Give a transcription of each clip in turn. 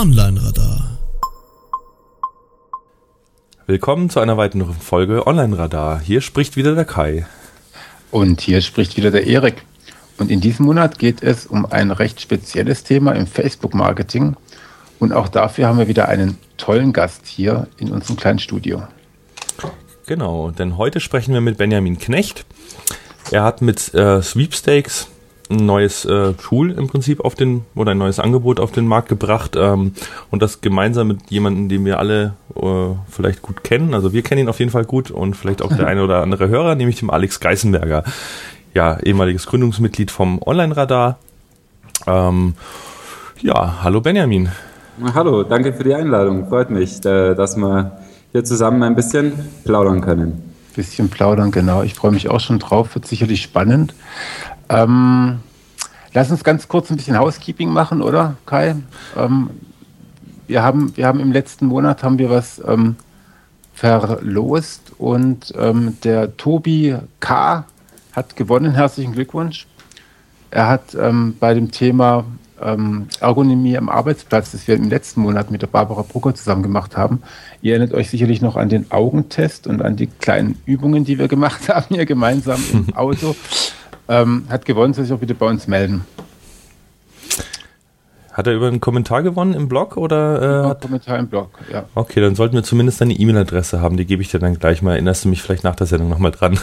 Online-Radar. Willkommen zu einer weiteren Folge Online-Radar. Hier spricht wieder der Kai. Und hier spricht wieder der Erik. Und in diesem Monat geht es um ein recht spezielles Thema im Facebook-Marketing. Und auch dafür haben wir wieder einen tollen Gast hier in unserem kleinen Studio. Genau, denn heute sprechen wir mit Benjamin Knecht. Er hat mit äh, Sweepstakes ein neues äh, Tool im Prinzip auf den oder ein neues Angebot auf den Markt gebracht ähm, und das gemeinsam mit jemandem, den wir alle äh, vielleicht gut kennen. Also wir kennen ihn auf jeden Fall gut und vielleicht auch der eine oder andere Hörer, nämlich dem Alex Geisenberger, ja ehemaliges Gründungsmitglied vom Online-Radar. Ähm, ja, hallo Benjamin. Hallo, danke für die Einladung. Freut mich, äh, dass wir hier zusammen ein bisschen plaudern können. Bisschen plaudern, genau. Ich freue mich auch schon drauf. Wird sicherlich spannend. Ähm, lass uns ganz kurz ein bisschen Housekeeping machen, oder Kai? Ähm, wir, haben, wir haben im letzten Monat haben wir was ähm, verlost und ähm, der Tobi K. hat gewonnen. Herzlichen Glückwunsch. Er hat ähm, bei dem Thema ähm, Ergonomie am Arbeitsplatz, das wir im letzten Monat mit der Barbara Brucker zusammen gemacht haben. Ihr erinnert euch sicherlich noch an den Augentest und an die kleinen Übungen, die wir gemacht haben hier gemeinsam im Auto. Ähm, hat gewonnen, soll sich auch bitte bei uns melden. Hat er über einen Kommentar gewonnen im Blog oder? Äh, hat Kommentar im Blog, ja. Okay, dann sollten wir zumindest deine E-Mail-Adresse haben. Die gebe ich dir dann gleich mal. Erinnerst du mich vielleicht nach der Sendung nochmal dran?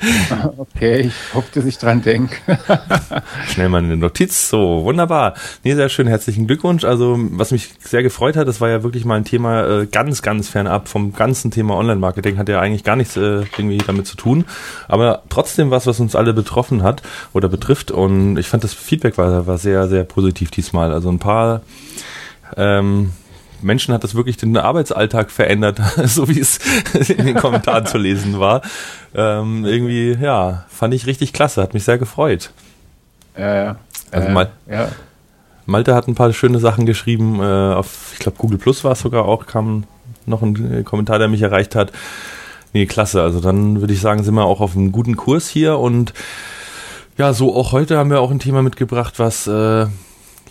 okay, ich hoffe, dass ich dran denke. Schnell mal eine Notiz. So, wunderbar. Nee, sehr schön. Herzlichen Glückwunsch. Also, was mich sehr gefreut hat, das war ja wirklich mal ein Thema äh, ganz, ganz fernab vom ganzen Thema Online-Marketing. Hat ja eigentlich gar nichts äh, irgendwie damit zu tun. Aber trotzdem was, was uns alle betroffen hat oder betrifft. Und ich fand das Feedback war, war sehr, sehr positiv diesmal. Also ein paar ähm, Menschen hat das wirklich den Arbeitsalltag verändert, so wie es in den Kommentaren zu lesen war. Ähm, irgendwie, ja, fand ich richtig klasse, hat mich sehr gefreut. Ja, ja. Also äh, Mal ja. Malte hat ein paar schöne Sachen geschrieben, äh, auf, ich glaube, Google Plus war es sogar auch, kam noch ein Kommentar, der mich erreicht hat. Nee, klasse. Also dann würde ich sagen, sind wir auch auf einem guten Kurs hier und ja, so auch heute haben wir auch ein Thema mitgebracht, was äh,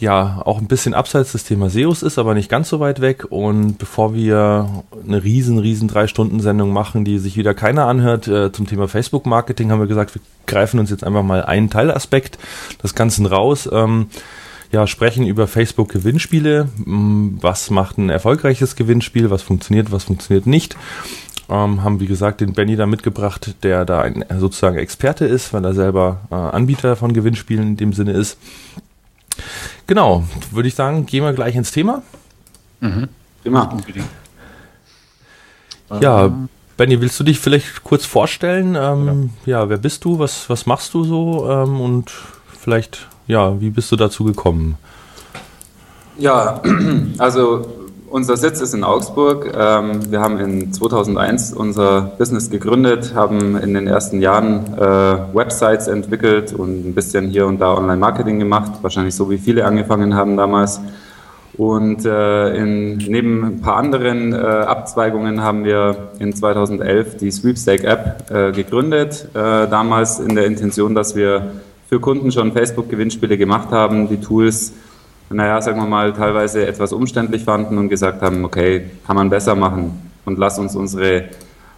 ja auch ein bisschen abseits des Thema SEOs ist, aber nicht ganz so weit weg. Und bevor wir eine riesen, riesen drei Stunden Sendung machen, die sich wieder keiner anhört, äh, zum Thema Facebook Marketing, haben wir gesagt, wir greifen uns jetzt einfach mal einen Teilaspekt des Ganzen raus. Ähm, ja, sprechen über Facebook Gewinnspiele. Was macht ein erfolgreiches Gewinnspiel? Was funktioniert, was funktioniert nicht? Ähm, haben, wie gesagt, den Benny da mitgebracht, der da ein, sozusagen Experte ist, weil er selber äh, Anbieter von Gewinnspielen in dem Sinne ist. Genau, würde ich sagen, gehen wir gleich ins Thema. Mhm. Immer. Ja, Benny, willst du dich vielleicht kurz vorstellen? Ähm, ja. ja. wer bist du? Was, was machst du so? Ähm, und vielleicht, ja, wie bist du dazu gekommen? Ja, also unser Sitz ist in Augsburg. Ähm, wir haben in 2001 unser Business gegründet, haben in den ersten Jahren äh, Websites entwickelt und ein bisschen hier und da Online-Marketing gemacht, wahrscheinlich so wie viele angefangen haben damals. Und äh, in, neben ein paar anderen äh, Abzweigungen haben wir in 2011 die Sweepstake-App äh, gegründet, damals in der Intention, dass wir für Kunden schon Facebook-Gewinnspiele gemacht haben, die Tools naja, sagen wir mal, teilweise etwas umständlich fanden und gesagt haben, okay, kann man besser machen und lass uns unsere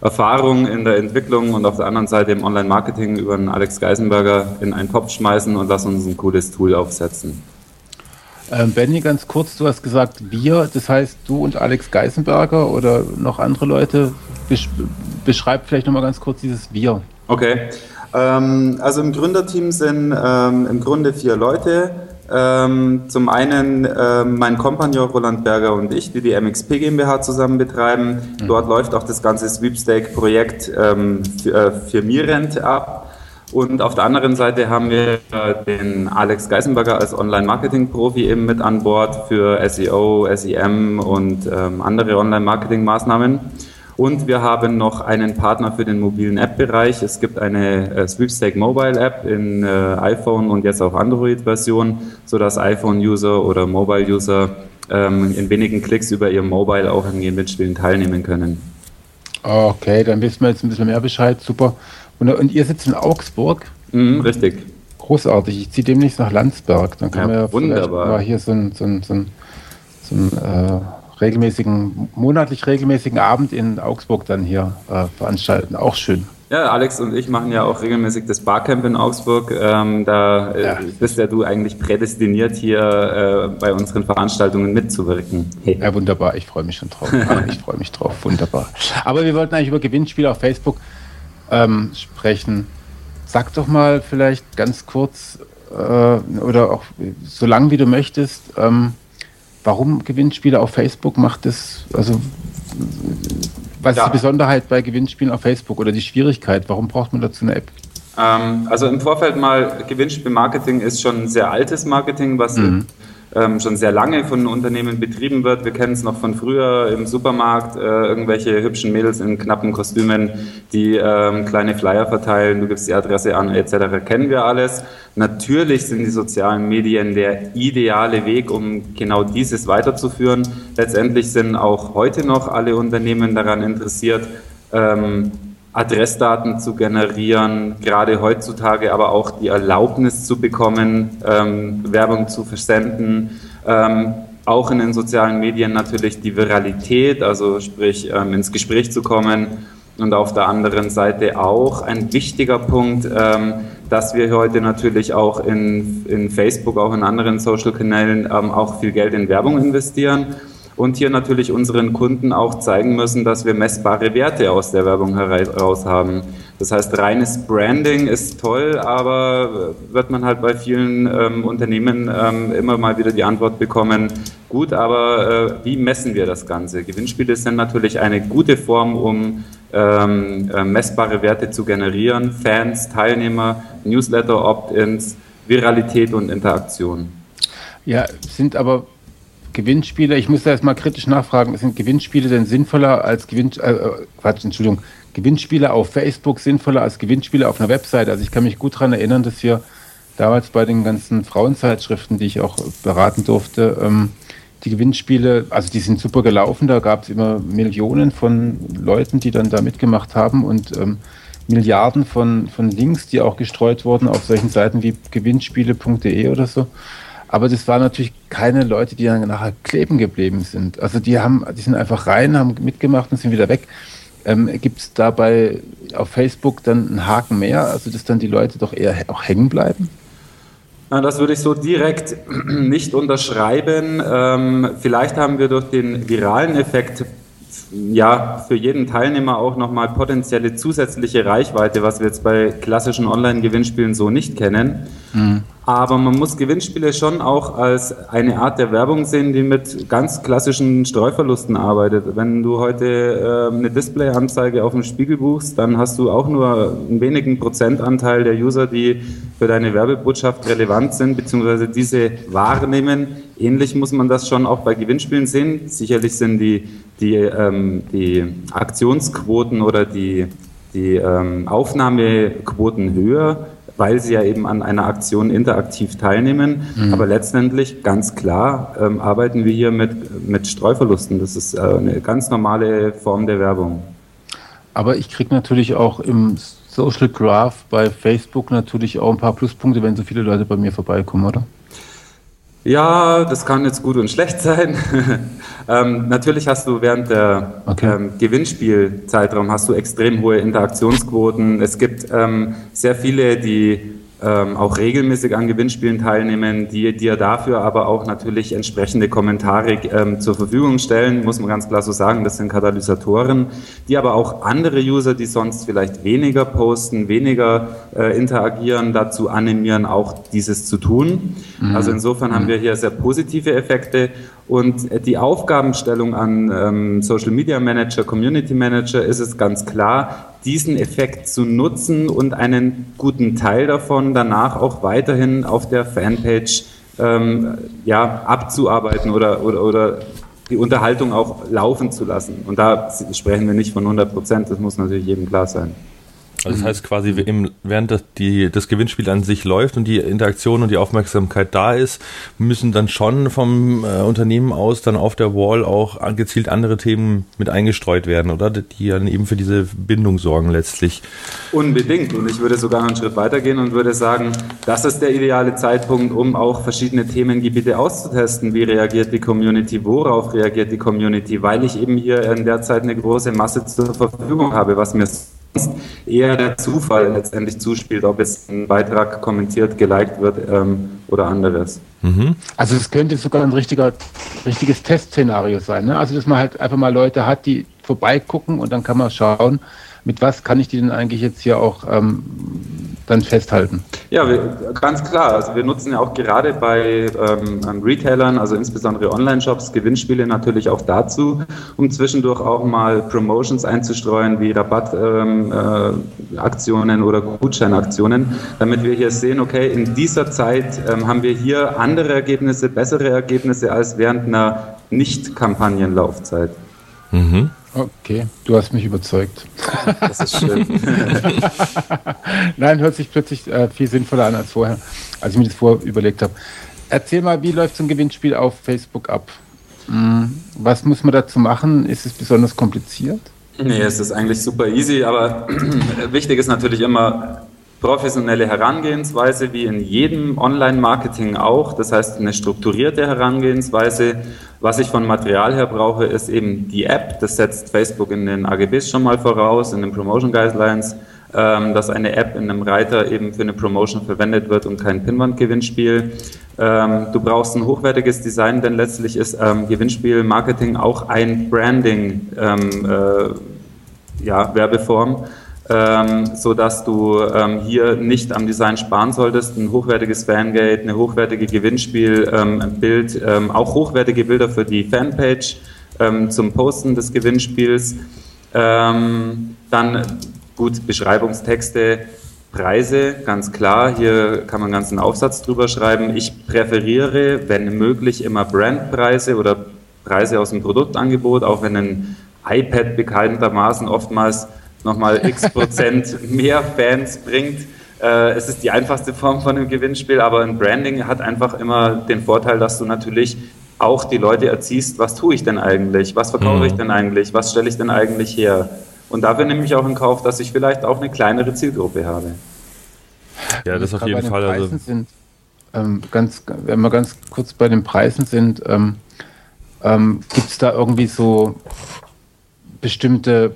Erfahrung in der Entwicklung und auf der anderen Seite im Online-Marketing über den Alex Geisenberger in einen Topf schmeißen und lass uns ein cooles Tool aufsetzen. Ähm, Benny, ganz kurz, du hast gesagt wir, das heißt du und Alex Geisenberger oder noch andere Leute. Besch beschreib vielleicht nochmal ganz kurz dieses wir. Okay, ähm, also im Gründerteam sind ähm, im Grunde vier Leute. Ähm, zum einen ähm, mein Kompagnon Roland Berger und ich, die die MXP GmbH zusammen betreiben. Mhm. Dort läuft auch das ganze Sweepstake-Projekt ähm, für, äh, für Mirent ab. Und auf der anderen Seite haben wir äh, den Alex Geisenberger als Online-Marketing-Profi eben mit an Bord für SEO, SEM und ähm, andere Online-Marketing-Maßnahmen. Und wir haben noch einen Partner für den mobilen App-Bereich. Es gibt eine äh, Sweepstake Mobile App in äh, iPhone und jetzt auch Android-Version, sodass iPhone-User oder Mobile-User ähm, in wenigen Klicks über ihr Mobile auch an Gewinnspielen teilnehmen können. Okay, dann wissen wir jetzt ein bisschen mehr Bescheid. Super. Und, und ihr sitzt in Augsburg? Mhm, richtig. Großartig. Ich ziehe demnächst nach Landsberg. Dann können ja, wir wunderbar. mal hier so ein, so ein, so ein so einen äh, regelmäßigen, monatlich regelmäßigen Abend in Augsburg dann hier äh, veranstalten. Auch schön. Ja, Alex und ich machen ja auch regelmäßig das Barcamp in Augsburg. Ähm, da äh, ja. bist ja du eigentlich prädestiniert, hier äh, bei unseren Veranstaltungen mitzuwirken. Hey. Ja, wunderbar. Ich freue mich schon drauf. ich freue mich drauf. Wunderbar. Aber wir wollten eigentlich über Gewinnspiele auf Facebook ähm, sprechen. Sag doch mal vielleicht ganz kurz äh, oder auch so lang wie du möchtest, ähm, warum Gewinnspiele auf Facebook macht es, also was ja. ist die Besonderheit bei Gewinnspielen auf Facebook oder die Schwierigkeit? Warum braucht man dazu eine App? Ähm, also im Vorfeld mal, Gewinnspielmarketing ist schon ein sehr altes Marketing, was mhm ähm, schon sehr lange von Unternehmen betrieben wird. Wir kennen es noch von früher im Supermarkt, äh, irgendwelche hübschen Mädels in knappen Kostümen, die ähm, kleine Flyer verteilen, du gibst die Adresse an, etc. Kennen wir alles. Natürlich sind die sozialen Medien der ideale Weg, um genau dieses weiterzuführen. Letztendlich sind auch heute noch alle Unternehmen daran interessiert, ähm, Adressdaten zu generieren, gerade heutzutage aber auch die Erlaubnis zu bekommen, ähm, Werbung zu versenden. Ähm, auch in den sozialen Medien natürlich die Viralität, also sprich ähm, ins Gespräch zu kommen. Und auf der anderen Seite auch ein wichtiger Punkt, ähm, dass wir heute natürlich auch in, in Facebook, auch in anderen Social-Kanälen ähm, auch viel Geld in Werbung investieren und hier natürlich unseren Kunden auch zeigen müssen, dass wir messbare Werte aus der Werbung heraus haben. Das heißt, reines Branding ist toll, aber wird man halt bei vielen ähm, Unternehmen ähm, immer mal wieder die Antwort bekommen, gut, aber äh, wie messen wir das Ganze? Gewinnspiele sind natürlich eine gute Form, um ähm, äh, messbare Werte zu generieren, Fans, Teilnehmer, Newsletter, Opt-ins, Viralität und Interaktion. Ja, sind aber Gewinnspiele, ich muss da erstmal kritisch nachfragen, sind Gewinnspiele denn sinnvoller als Gewinn, äh, Quatsch, Entschuldigung, Gewinnspiele auf Facebook sinnvoller als Gewinnspiele auf einer Website? Also ich kann mich gut daran erinnern, dass wir damals bei den ganzen Frauenzeitschriften, die ich auch beraten durfte, ähm, die Gewinnspiele, also die sind super gelaufen, da gab es immer Millionen von Leuten, die dann da mitgemacht haben und ähm, Milliarden von, von Links, die auch gestreut wurden auf solchen Seiten wie gewinnspiele.de oder so. Aber das waren natürlich keine Leute, die dann nachher kleben geblieben sind. Also die haben, die sind einfach rein, haben mitgemacht und sind wieder weg. Ähm, Gibt es dabei auf Facebook dann einen Haken mehr, also dass dann die Leute doch eher auch hängen bleiben? Das würde ich so direkt nicht unterschreiben. Ähm, vielleicht haben wir durch den viralen Effekt ja für jeden Teilnehmer auch nochmal potenzielle zusätzliche Reichweite, was wir jetzt bei klassischen Online-Gewinnspielen so nicht kennen. Mhm. Aber man muss Gewinnspiele schon auch als eine Art der Werbung sehen, die mit ganz klassischen Streuverlusten arbeitet. Wenn du heute äh, eine Displayanzeige auf dem Spiegel buchst, dann hast du auch nur einen wenigen Prozentanteil der User, die für deine Werbebotschaft relevant sind, beziehungsweise diese wahrnehmen. Ähnlich muss man das schon auch bei Gewinnspielen sehen. Sicherlich sind die, die, ähm, die Aktionsquoten oder die, die ähm, Aufnahmequoten höher weil sie ja eben an einer Aktion interaktiv teilnehmen. Mhm. Aber letztendlich, ganz klar, ähm, arbeiten wir hier mit, mit Streuverlusten. Das ist äh, eine ganz normale Form der Werbung. Aber ich kriege natürlich auch im Social Graph bei Facebook natürlich auch ein paar Pluspunkte, wenn so viele Leute bei mir vorbeikommen, oder? Ja, das kann jetzt gut und schlecht sein. ähm, natürlich hast du während der okay. ähm, Gewinnspielzeitraum hast du extrem hohe Interaktionsquoten. Es gibt ähm, sehr viele, die ähm, auch regelmäßig an Gewinnspielen teilnehmen, die dir dafür aber auch natürlich entsprechende Kommentare ähm, zur Verfügung stellen, muss man ganz klar so sagen, das sind Katalysatoren, die aber auch andere User, die sonst vielleicht weniger posten, weniger äh, interagieren, dazu animieren, auch dieses zu tun. Mhm. Also insofern haben wir hier sehr positive Effekte und die Aufgabenstellung an ähm, Social Media Manager, Community Manager ist es ganz klar, diesen Effekt zu nutzen und einen guten Teil davon danach auch weiterhin auf der Fanpage ähm, ja, abzuarbeiten oder, oder, oder die Unterhaltung auch laufen zu lassen. Und da sprechen wir nicht von 100 Prozent, das muss natürlich jedem klar sein. Also das heißt quasi, im, während das, die, das Gewinnspiel an sich läuft und die Interaktion und die Aufmerksamkeit da ist, müssen dann schon vom äh, Unternehmen aus dann auf der Wall auch gezielt andere Themen mit eingestreut werden, oder? Die dann eben für diese Bindung sorgen letztlich. Unbedingt. Und ich würde sogar noch einen Schritt weitergehen und würde sagen, das ist der ideale Zeitpunkt, um auch verschiedene Themengebiete auszutesten. Wie reagiert die Community? Worauf reagiert die Community? Weil ich eben hier in der Zeit eine große Masse zur Verfügung habe, was mir eher der Zufall letztendlich zuspielt, ob jetzt ein Beitrag kommentiert, geliked wird ähm, oder anderes. Mhm. Also es könnte sogar ein richtiger, richtiges Testszenario sein. Ne? Also dass man halt einfach mal Leute hat, die vorbeigucken und dann kann man schauen, mit was kann ich die denn eigentlich jetzt hier auch ähm, dann festhalten? Ja, wir, ganz klar. Also wir nutzen ja auch gerade bei ähm, Retailern, also insbesondere Online-Shops, Gewinnspiele natürlich auch dazu, um zwischendurch auch mal Promotions einzustreuen, wie Rabattaktionen ähm, äh, oder Gutscheinaktionen, damit wir hier sehen, okay, in dieser Zeit ähm, haben wir hier andere Ergebnisse, bessere Ergebnisse als während einer Nicht-Kampagnenlaufzeit. Mhm. Okay, du hast mich überzeugt. Das ist schön. Nein, hört sich plötzlich äh, viel sinnvoller an als vorher, als ich mir das vorher überlegt habe. Erzähl mal, wie läuft so ein Gewinnspiel auf Facebook ab? Hm, was muss man dazu machen? Ist es besonders kompliziert? Nee, es ist eigentlich super easy, aber wichtig ist natürlich immer, professionelle Herangehensweise wie in jedem Online-Marketing auch. Das heißt, eine strukturierte Herangehensweise. Was ich von Material her brauche, ist eben die App. Das setzt Facebook in den AGBs schon mal voraus, in den Promotion Guidelines, ähm, dass eine App in einem Reiter eben für eine Promotion verwendet wird und kein Pinwand-Gewinnspiel. Ähm, du brauchst ein hochwertiges Design, denn letztlich ist ähm, Gewinnspiel-Marketing auch ein Branding, äh, ja, Werbeform ähm, so dass du ähm, hier nicht am Design sparen solltest. Ein hochwertiges Fangate, eine hochwertige Gewinnspielbild, ähm, ähm, auch hochwertige Bilder für die Fanpage ähm, zum Posten des Gewinnspiels. Ähm, dann gut Beschreibungstexte, Preise, ganz klar. Hier kann man einen ganzen Aufsatz drüber schreiben. Ich präferiere, wenn möglich, immer Brandpreise oder Preise aus dem Produktangebot, auch wenn ein iPad bekanntermaßen oftmals nochmal x Prozent mehr Fans bringt. Äh, es ist die einfachste Form von einem Gewinnspiel, aber ein Branding hat einfach immer den Vorteil, dass du natürlich auch die Leute erziehst, was tue ich denn eigentlich, was verkaufe mhm. ich denn eigentlich, was stelle ich denn eigentlich her. Und dafür nehme ich auch in Kauf, dass ich vielleicht auch eine kleinere Zielgruppe habe. Ja, das auf jeden Fall. Also sind, ähm, ganz, wenn wir ganz kurz bei den Preisen sind, ähm, ähm, gibt es da irgendwie so bestimmte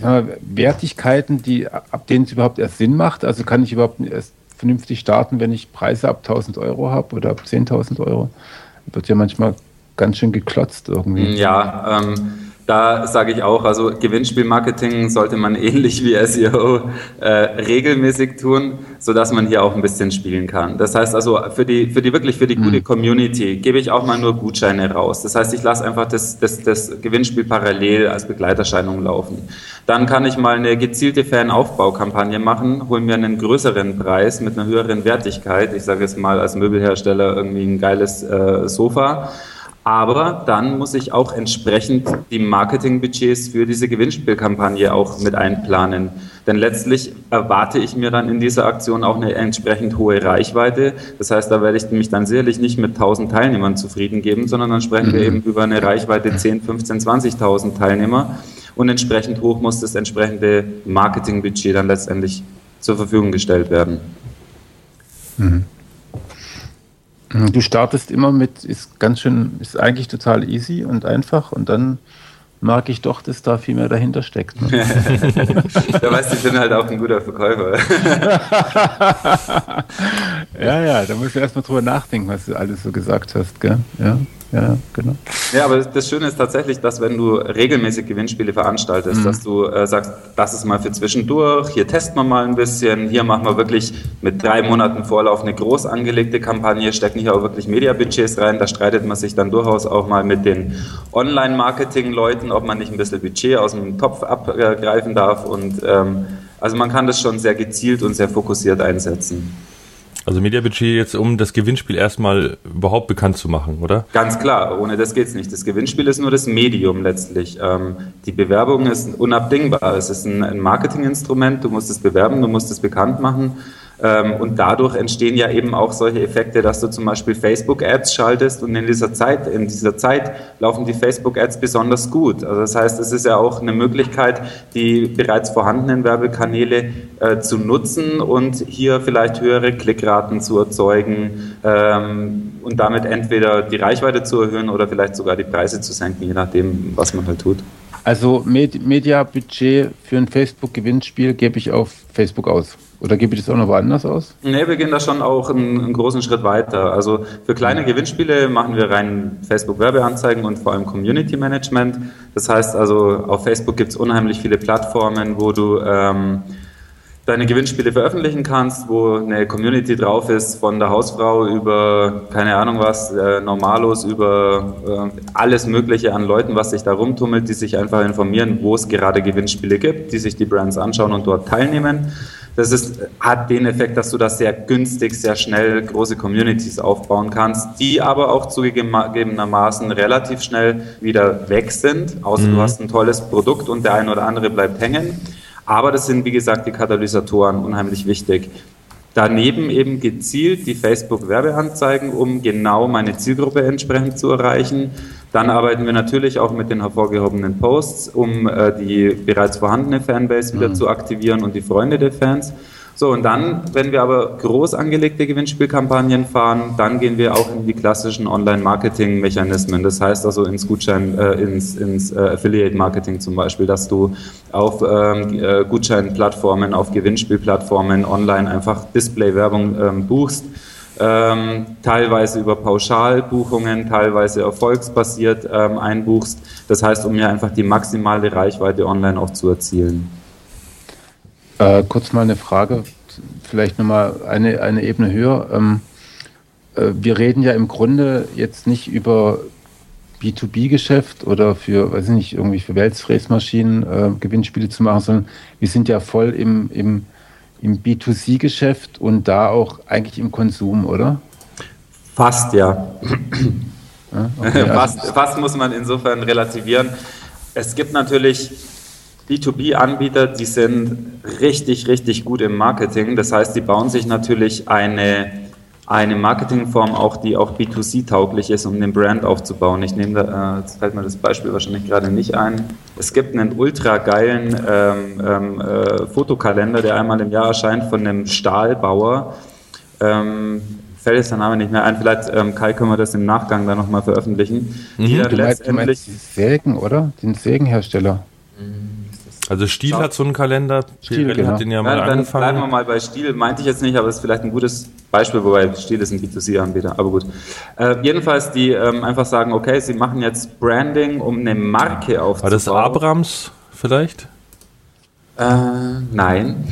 mal, Wertigkeiten, die, ab denen es überhaupt erst Sinn macht? Also kann ich überhaupt erst vernünftig starten, wenn ich Preise ab 1000 Euro habe oder ab 10.000 Euro? Wird ja manchmal ganz schön geklotzt irgendwie. Ja, ähm, da sage ich auch, also Gewinnspielmarketing sollte man ähnlich wie SEO äh, regelmäßig tun, so dass man hier auch ein bisschen spielen kann. Das heißt also für die für die wirklich für die gute mhm. Community gebe ich auch mal nur Gutscheine raus. Das heißt, ich lasse einfach das, das, das Gewinnspiel parallel als Begleiterscheinung laufen. Dann kann ich mal eine gezielte Fanaufbaukampagne machen, hole mir einen größeren Preis mit einer höheren Wertigkeit. Ich sage jetzt mal als Möbelhersteller irgendwie ein geiles äh, Sofa aber dann muss ich auch entsprechend die Marketingbudgets für diese Gewinnspielkampagne auch mit einplanen. Denn letztlich erwarte ich mir dann in dieser Aktion auch eine entsprechend hohe Reichweite. Das heißt, da werde ich mich dann sicherlich nicht mit 1000 Teilnehmern zufrieden geben, sondern dann sprechen wir mhm. eben über eine Reichweite 10, 15, 20.000 Teilnehmer. Und entsprechend hoch muss das entsprechende Marketingbudget dann letztendlich zur Verfügung gestellt werden. Mhm. Du startest immer mit, ist ganz schön, ist eigentlich total easy und einfach und dann mag ich doch, dass da viel mehr dahinter steckt. Ne? da weißt du, ich bin halt auch ein guter Verkäufer. ja, ja, da musst du erstmal drüber nachdenken, was du alles so gesagt hast, gell? Ja ja, genau. Ja, aber das Schöne ist tatsächlich, dass wenn du regelmäßig Gewinnspiele veranstaltest, mhm. dass du äh, sagst, das ist mal für zwischendurch, hier testen wir mal ein bisschen, hier machen wir wirklich mit drei Monaten Vorlauf eine groß angelegte Kampagne, stecken hier auch wirklich Mediabudgets rein, da streitet man sich dann durchaus auch mal mit den Online-Marketing-Leuten, ob man nicht ein bisschen Budget aus dem Topf abgreifen darf und ähm, also man kann das schon sehr gezielt und sehr fokussiert einsetzen. Also Mediabudget jetzt, um das Gewinnspiel erstmal überhaupt bekannt zu machen, oder? Ganz klar, ohne das geht's nicht. Das Gewinnspiel ist nur das Medium letztlich. Ähm, die Bewerbung ist unabdingbar. Es ist ein, ein Marketinginstrument. Du musst es bewerben, du musst es bekannt machen. Ähm, und dadurch entstehen ja eben auch solche Effekte, dass du zum Beispiel Facebook-Ads schaltest und in dieser Zeit, in dieser Zeit laufen die Facebook-Ads besonders gut. Also das heißt, es ist ja auch eine Möglichkeit, die bereits vorhandenen Werbekanäle äh, zu nutzen und hier vielleicht höhere Klickraten zu erzeugen ähm, und damit entweder die Reichweite zu erhöhen oder vielleicht sogar die Preise zu senken, je nachdem, was man halt tut. Also Med Media-Budget für ein Facebook-Gewinnspiel gebe ich auf Facebook aus. Oder gebe ich das auch noch woanders aus? Nee, wir gehen da schon auch einen, einen großen Schritt weiter. Also für kleine Gewinnspiele machen wir rein Facebook-Werbeanzeigen und vor allem Community Management. Das heißt also, auf Facebook gibt es unheimlich viele Plattformen, wo du ähm, deine Gewinnspiele veröffentlichen kannst, wo eine Community drauf ist, von der Hausfrau über, keine Ahnung was, äh, Normalos, über äh, alles Mögliche an Leuten, was sich da rumtummelt, die sich einfach informieren, wo es gerade Gewinnspiele gibt, die sich die Brands anschauen und dort teilnehmen. Das ist, hat den Effekt, dass du das sehr günstig, sehr schnell große Communities aufbauen kannst, die aber auch zugegebenermaßen relativ schnell wieder weg sind, außer mhm. du hast ein tolles Produkt und der eine oder andere bleibt hängen. Aber das sind, wie gesagt, die Katalysatoren unheimlich wichtig. Daneben eben gezielt die Facebook-Werbeanzeigen, um genau meine Zielgruppe entsprechend zu erreichen. Dann arbeiten wir natürlich auch mit den hervorgehobenen Posts, um äh, die bereits vorhandene Fanbase wieder mhm. zu aktivieren und die Freunde der Fans. So, und dann, wenn wir aber groß angelegte Gewinnspielkampagnen fahren, dann gehen wir auch in die klassischen Online-Marketing-Mechanismen. Das heißt also ins Gutschein, äh, ins, ins äh, Affiliate-Marketing zum Beispiel, dass du auf ähm, äh, Gutscheinplattformen, auf Gewinnspielplattformen online einfach Display-Werbung ähm, buchst. Ähm, teilweise über Pauschalbuchungen, teilweise erfolgsbasiert ähm, einbuchst. Das heißt, um ja einfach die maximale Reichweite online auch zu erzielen. Äh, kurz mal eine Frage, vielleicht nochmal eine, eine Ebene höher. Ähm, äh, wir reden ja im Grunde jetzt nicht über B2B-Geschäft oder für, weiß ich nicht, irgendwie für Weltfräsmaschinen äh, Gewinnspiele zu machen, sondern wir sind ja voll im, im, im B2C-Geschäft und da auch eigentlich im Konsum, oder? Fast, ja. ja okay, also fast, fast muss man insofern relativieren. Es gibt natürlich B2B-Anbieter, die sind richtig, richtig gut im Marketing. Das heißt, die bauen sich natürlich eine, eine Marketingform auch, die auch B2C-tauglich ist, um den Brand aufzubauen. Ich nehme da, äh, jetzt fällt mir das Beispiel wahrscheinlich gerade nicht ein. Es gibt einen ultra geilen ähm, ähm, äh, Fotokalender, der einmal im Jahr erscheint von einem Stahlbauer. Ähm, fällt jetzt der Name nicht mehr ein. Vielleicht, ähm, Kai, können wir das im Nachgang dann nochmal veröffentlichen. Mhm. Die dann du letztendlich. Meinst, du meinst Sägen, oder? Den Sägenhersteller. Also Stiel hat so einen Kalender, Stiel genau. hat den ja mal ja, dann angefangen. Bleiben wir mal bei Stiel, meinte ich jetzt nicht, aber es ist vielleicht ein gutes Beispiel, wobei Stiel ist ein B2C-Anbieter, aber gut. Äh, jedenfalls, die ähm, einfach sagen, okay, sie machen jetzt Branding, um eine Marke aufzubauen. War das Abrams vielleicht? Äh, nein.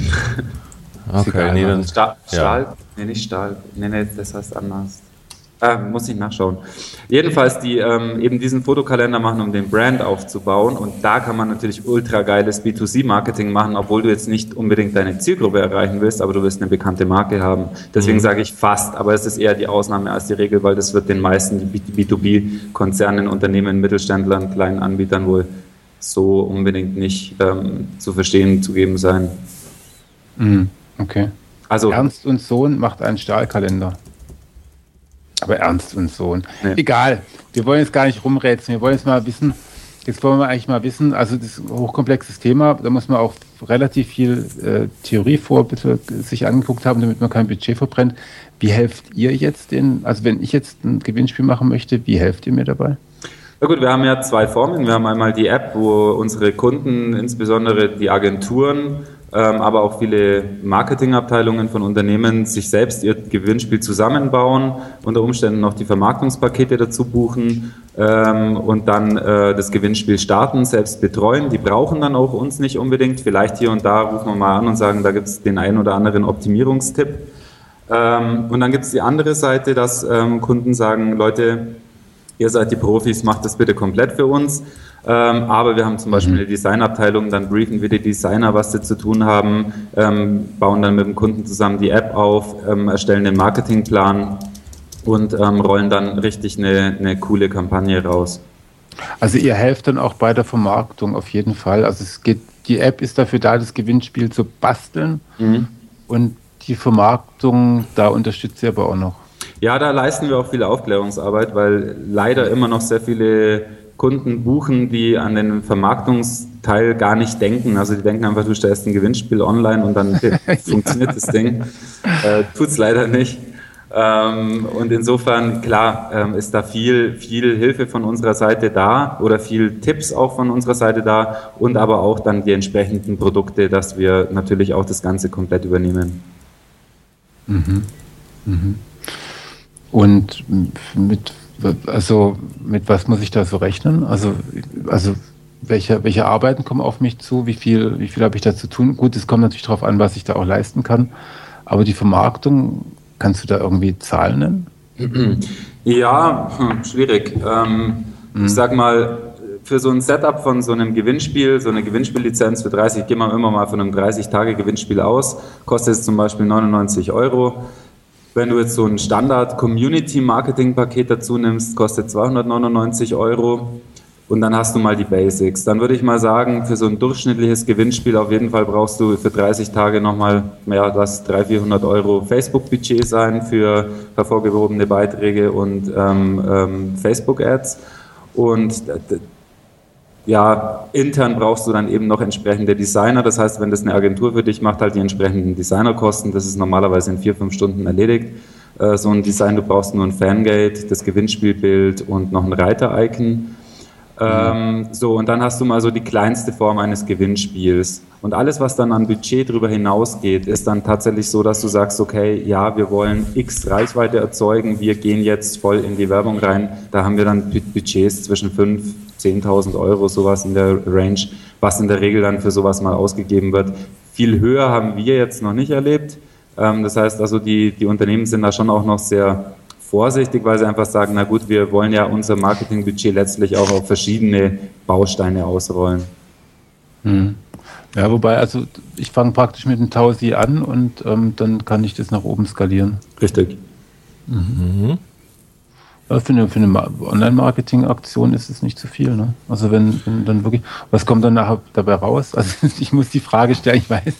Okay, nee, dann, Stahl, Stahl ja. nee, nicht Stahl, nee, nee, das heißt anders. Äh, muss ich nachschauen. Jedenfalls, die ähm, eben diesen Fotokalender machen, um den Brand aufzubauen. Und da kann man natürlich ultra geiles B2C-Marketing machen, obwohl du jetzt nicht unbedingt deine Zielgruppe erreichen willst, aber du willst eine bekannte Marke haben. Deswegen mhm. sage ich fast, aber es ist eher die Ausnahme als die Regel, weil das wird den meisten B2B-Konzernen, Unternehmen, Mittelständlern, kleinen Anbietern wohl so unbedingt nicht ähm, zu verstehen, zu geben sein. Mhm. Okay. Also, Ernst und Sohn macht einen Stahlkalender. Aber Ernst und Sohn. Nee. Egal. Wir wollen jetzt gar nicht rumrätseln. Wir wollen jetzt mal wissen, jetzt wollen wir eigentlich mal wissen, also das ist ein hochkomplexes Thema, da muss man auch relativ viel äh, Theorie vor bitte sich angeguckt haben, damit man kein Budget verbrennt. Wie helft ihr jetzt den, also wenn ich jetzt ein Gewinnspiel machen möchte, wie helft ihr mir dabei? Na gut, wir haben ja zwei Formen. Wir haben einmal die App, wo unsere Kunden, insbesondere die Agenturen, aber auch viele Marketingabteilungen von Unternehmen sich selbst ihr Gewinnspiel zusammenbauen, unter Umständen noch die Vermarktungspakete dazu buchen ähm, und dann äh, das Gewinnspiel starten, selbst betreuen. Die brauchen dann auch uns nicht unbedingt. Vielleicht hier und da rufen wir mal an und sagen, da gibt es den einen oder anderen Optimierungstipp. Ähm, und dann gibt es die andere Seite, dass Kunden sagen, Leute, ihr seid die Profis, macht das bitte komplett für uns. Ähm, aber wir haben zum Beispiel eine Designabteilung, dann briefen wir die Designer, was sie zu tun haben, ähm, bauen dann mit dem Kunden zusammen die App auf, ähm, erstellen den Marketingplan und ähm, rollen dann richtig eine, eine coole Kampagne raus. Also ihr helft dann auch bei der Vermarktung auf jeden Fall. Also es geht, die App ist dafür da, das Gewinnspiel zu basteln mhm. und die Vermarktung, da unterstützt ihr aber auch noch. Ja, da leisten wir auch viel Aufklärungsarbeit, weil leider immer noch sehr viele Kunden buchen, die an den Vermarktungsteil gar nicht denken. Also die denken einfach, du stellst ein Gewinnspiel online und dann funktioniert das Ding. Äh, tut's leider nicht. Ähm, und insofern, klar, ähm, ist da viel, viel Hilfe von unserer Seite da oder viel Tipps auch von unserer Seite da und aber auch dann die entsprechenden Produkte, dass wir natürlich auch das Ganze komplett übernehmen. Mhm. Mhm. Und mit, also mit was muss ich da so rechnen? Also, also welche, welche Arbeiten kommen auf mich zu? Wie viel, wie viel habe ich da zu tun? Gut, es kommt natürlich darauf an, was ich da auch leisten kann. Aber die Vermarktung, kannst du da irgendwie Zahlen nennen? Ja, hm, schwierig. Ähm, mhm. Ich sag mal, für so ein Setup von so einem Gewinnspiel, so eine Gewinnspiellizenz für 30, gehen wir immer mal von einem 30-Tage-Gewinnspiel aus, kostet es zum Beispiel 99 Euro. Wenn du jetzt so ein Standard-Community-Marketing-Paket dazu nimmst, kostet 299 Euro. Und dann hast du mal die Basics. Dann würde ich mal sagen, für so ein durchschnittliches Gewinnspiel auf jeden Fall brauchst du für 30 Tage nochmal, ja, das 300, 400 Euro Facebook-Budget sein für hervorgehobene Beiträge und ähm, ähm, Facebook-Ads. Und ja, intern brauchst du dann eben noch entsprechende Designer. Das heißt, wenn das eine Agentur für dich macht, halt die entsprechenden Designerkosten. Das ist normalerweise in vier, fünf Stunden erledigt. Äh, so ein Design, du brauchst nur ein Fangate, das Gewinnspielbild und noch ein Reiter-Icon. Ähm, so, und dann hast du mal so die kleinste Form eines Gewinnspiels. Und alles, was dann an Budget darüber hinausgeht, ist dann tatsächlich so, dass du sagst, okay, ja, wir wollen X Reichweite erzeugen, wir gehen jetzt voll in die Werbung rein. Da haben wir dann Budgets zwischen 5, 10.000 Euro, sowas in der Range, was in der Regel dann für sowas mal ausgegeben wird. Viel höher haben wir jetzt noch nicht erlebt. Ähm, das heißt also, die, die Unternehmen sind da schon auch noch sehr vorsichtig, weil sie einfach sagen, na gut, wir wollen ja unser Marketingbudget letztlich auch auf verschiedene Bausteine ausrollen. Hm. Ja, wobei, also ich fange praktisch mit einem Tausi an und ähm, dann kann ich das nach oben skalieren. Richtig. Mhm. Für eine, eine Online-Marketing-Aktion ist es nicht zu viel. Ne? Also wenn, wenn, dann wirklich, was kommt dann nachher dabei raus? Also ich muss die Frage stellen, ich weiß,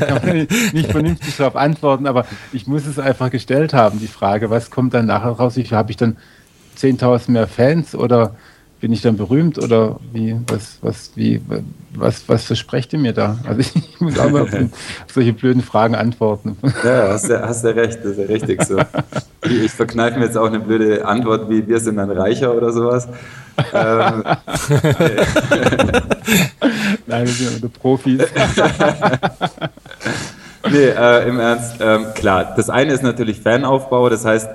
kann man nicht vernünftig darauf antworten, aber ich muss es einfach gestellt haben, die Frage, was kommt dann nachher raus? Habe ich dann 10.000 mehr Fans oder bin ich dann berühmt oder wie, was, was, wie, was, was versprecht ihr mir da? Also ich muss auch mal auf solche blöden Fragen antworten. Ja, hast du, hast du recht, das ist ja richtig so. Ich verkneife mir jetzt auch eine blöde Antwort wie wir sind dann reicher oder sowas. Ähm, Nein, wir sind nur Profis. nee, äh, im Ernst, ähm, klar, das eine ist natürlich Fanaufbau, das heißt,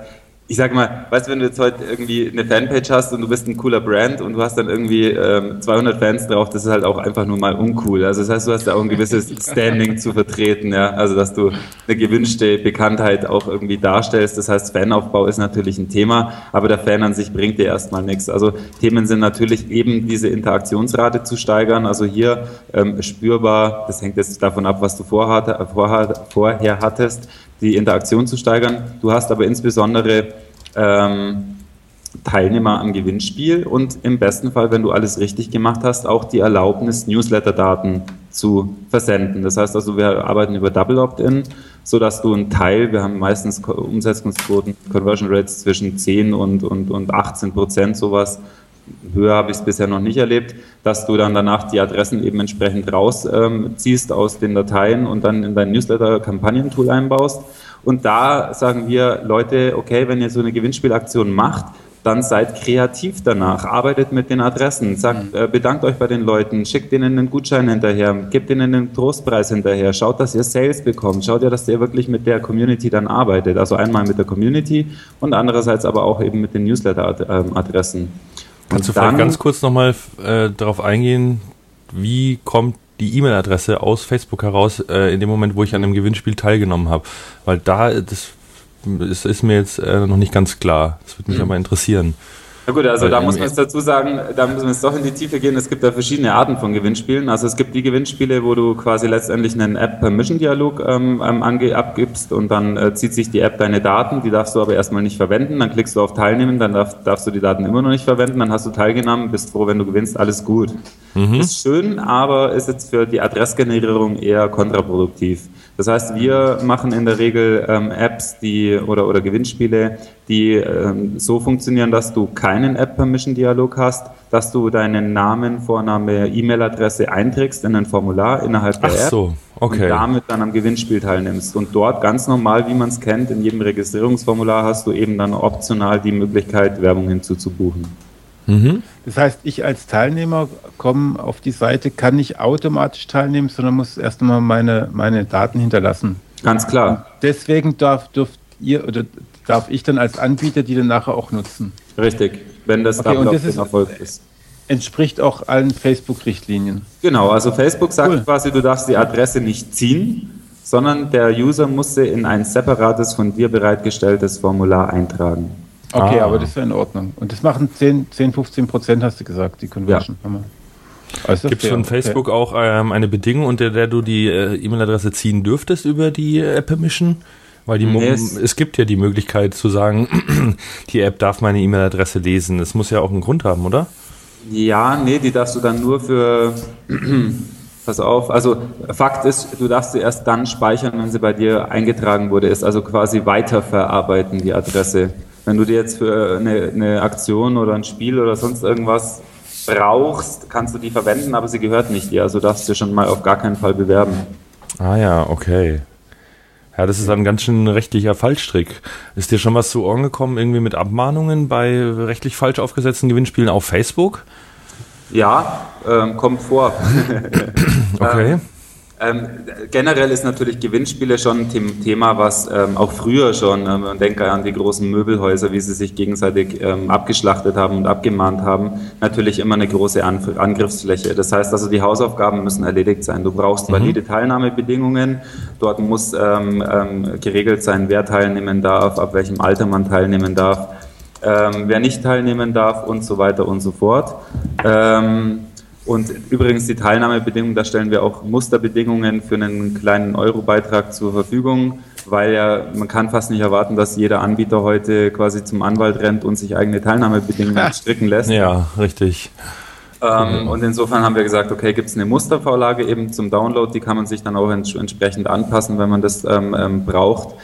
ich sag mal, weißt du, wenn du jetzt heute irgendwie eine Fanpage hast und du bist ein cooler Brand und du hast dann irgendwie ähm, 200 Fans drauf, das ist halt auch einfach nur mal uncool. Also das heißt, du hast da auch ein gewisses Standing zu vertreten, ja. Also dass du eine gewünschte Bekanntheit auch irgendwie darstellst. Das heißt, Fanaufbau ist natürlich ein Thema, aber der Fan an sich bringt dir erstmal nichts. Also Themen sind natürlich eben diese Interaktionsrate zu steigern. Also hier ähm, spürbar, das hängt jetzt davon ab, was du vorhat, vorher hattest die Interaktion zu steigern. Du hast aber insbesondere ähm, Teilnehmer am Gewinnspiel und im besten Fall, wenn du alles richtig gemacht hast, auch die Erlaubnis, Newsletter-Daten zu versenden. Das heißt also, wir arbeiten über Double Opt-in, so dass du einen Teil, wir haben meistens Umsetzungsquoten, Conversion Rates zwischen 10 und, und, und 18 Prozent, sowas. Höher habe ich es bisher noch nicht erlebt, dass du dann danach die Adressen eben entsprechend rausziehst ähm, aus den Dateien und dann in dein Newsletter-Kampagnentool einbaust. Und da sagen wir, Leute, okay, wenn ihr so eine Gewinnspielaktion macht, dann seid kreativ danach, arbeitet mit den Adressen, sagt, mhm. äh, bedankt euch bei den Leuten, schickt ihnen einen Gutschein hinterher, gebt ihnen einen Trostpreis hinterher, schaut, dass ihr Sales bekommt, schaut ja, dass ihr wirklich mit der Community dann arbeitet. Also einmal mit der Community und andererseits aber auch eben mit den Newsletter-Adressen. Kannst du vielleicht ganz kurz nochmal äh, darauf eingehen, wie kommt die E-Mail-Adresse aus Facebook heraus äh, in dem Moment, wo ich an einem Gewinnspiel teilgenommen habe? Weil da, das ist, ist mir jetzt äh, noch nicht ganz klar. Das würde mich mhm. aber interessieren. Na gut, also da muss man jetzt dazu sagen, da müssen wir jetzt doch in die Tiefe gehen. Es gibt da verschiedene Arten von Gewinnspielen. Also es gibt die Gewinnspiele, wo du quasi letztendlich einen App-Permission-Dialog ähm, ähm abgibst und dann äh, zieht sich die App deine Daten, die darfst du aber erstmal nicht verwenden. Dann klickst du auf Teilnehmen, dann darf, darfst du die Daten immer noch nicht verwenden. Dann hast du teilgenommen, bist froh, wenn du gewinnst, alles gut. Mhm. Ist schön, aber ist jetzt für die Adressgenerierung eher kontraproduktiv. Das heißt, wir machen in der Regel ähm, Apps, die oder, oder Gewinnspiele, die ähm, so funktionieren, dass du keinen App-Permission-Dialog hast, dass du deinen Namen, Vorname, E-Mail-Adresse einträgst in ein Formular innerhalb der Ach App so, okay. und damit dann am Gewinnspiel teilnimmst. Und dort ganz normal, wie man es kennt, in jedem Registrierungsformular hast du eben dann optional die Möglichkeit, Werbung hinzuzubuchen. Mhm. Das heißt, ich als Teilnehmer komme auf die Seite, kann nicht automatisch teilnehmen, sondern muss erst einmal meine, meine Daten hinterlassen. Ganz klar. Und deswegen darf, dürft ihr oder darf ich dann als Anbieter die dann nachher auch nutzen. Richtig, wenn das okay, und das ist, Erfolg ist. Entspricht auch allen Facebook-Richtlinien. Genau, also Facebook sagt cool. quasi, du darfst die Adresse nicht ziehen, sondern der User muss sie in ein separates von dir bereitgestelltes Formular eintragen. Okay, ah. aber das ist ja in Ordnung. Und das machen 10, 10 15 Prozent, hast du gesagt, die Conversion. Ja. Also Gibt es von Facebook okay. auch ähm, eine Bedingung, unter der du die äh, E-Mail-Adresse ziehen dürftest über die äh, Permission? Weil die yes. es gibt ja die Möglichkeit zu sagen, die App darf meine E-Mail-Adresse lesen. Das muss ja auch einen Grund haben, oder? Ja, nee, die darfst du dann nur für Pass auf, also Fakt ist, du darfst sie erst dann speichern, wenn sie bei dir eingetragen wurde, ist also quasi weiterverarbeiten, die Adresse. Wenn du dir jetzt für eine, eine Aktion oder ein Spiel oder sonst irgendwas brauchst, kannst du die verwenden, aber sie gehört nicht dir. Also darfst du schon mal auf gar keinen Fall bewerben. Ah ja, okay. Ja, das ist ein ganz schön rechtlicher Fallstrick. Ist dir schon was zu Ohren gekommen, irgendwie mit Abmahnungen bei rechtlich falsch aufgesetzten Gewinnspielen auf Facebook? Ja, ähm, kommt vor. okay. Ähm, ähm, generell ist natürlich Gewinnspiele schon ein Thema, was ähm, auch früher schon, ähm, man denke an die großen Möbelhäuser, wie sie sich gegenseitig ähm, abgeschlachtet haben und abgemahnt haben, natürlich immer eine große An Angriffsfläche. Das heißt also, die Hausaufgaben müssen erledigt sein. Du brauchst mhm. valide Teilnahmebedingungen. Dort muss ähm, ähm, geregelt sein, wer teilnehmen darf, ab welchem Alter man teilnehmen darf, wer nicht teilnehmen darf und so weiter und so fort. Und übrigens die Teilnahmebedingungen, da stellen wir auch Musterbedingungen für einen kleinen Eurobeitrag zur Verfügung, weil ja man kann fast nicht erwarten, dass jeder Anbieter heute quasi zum Anwalt rennt und sich eigene Teilnahmebedingungen stricken lässt. Ja, richtig. Ähm, und insofern haben wir gesagt, okay, gibt es eine Mustervorlage eben zum Download, die kann man sich dann auch ents entsprechend anpassen, wenn man das ähm, ähm, braucht.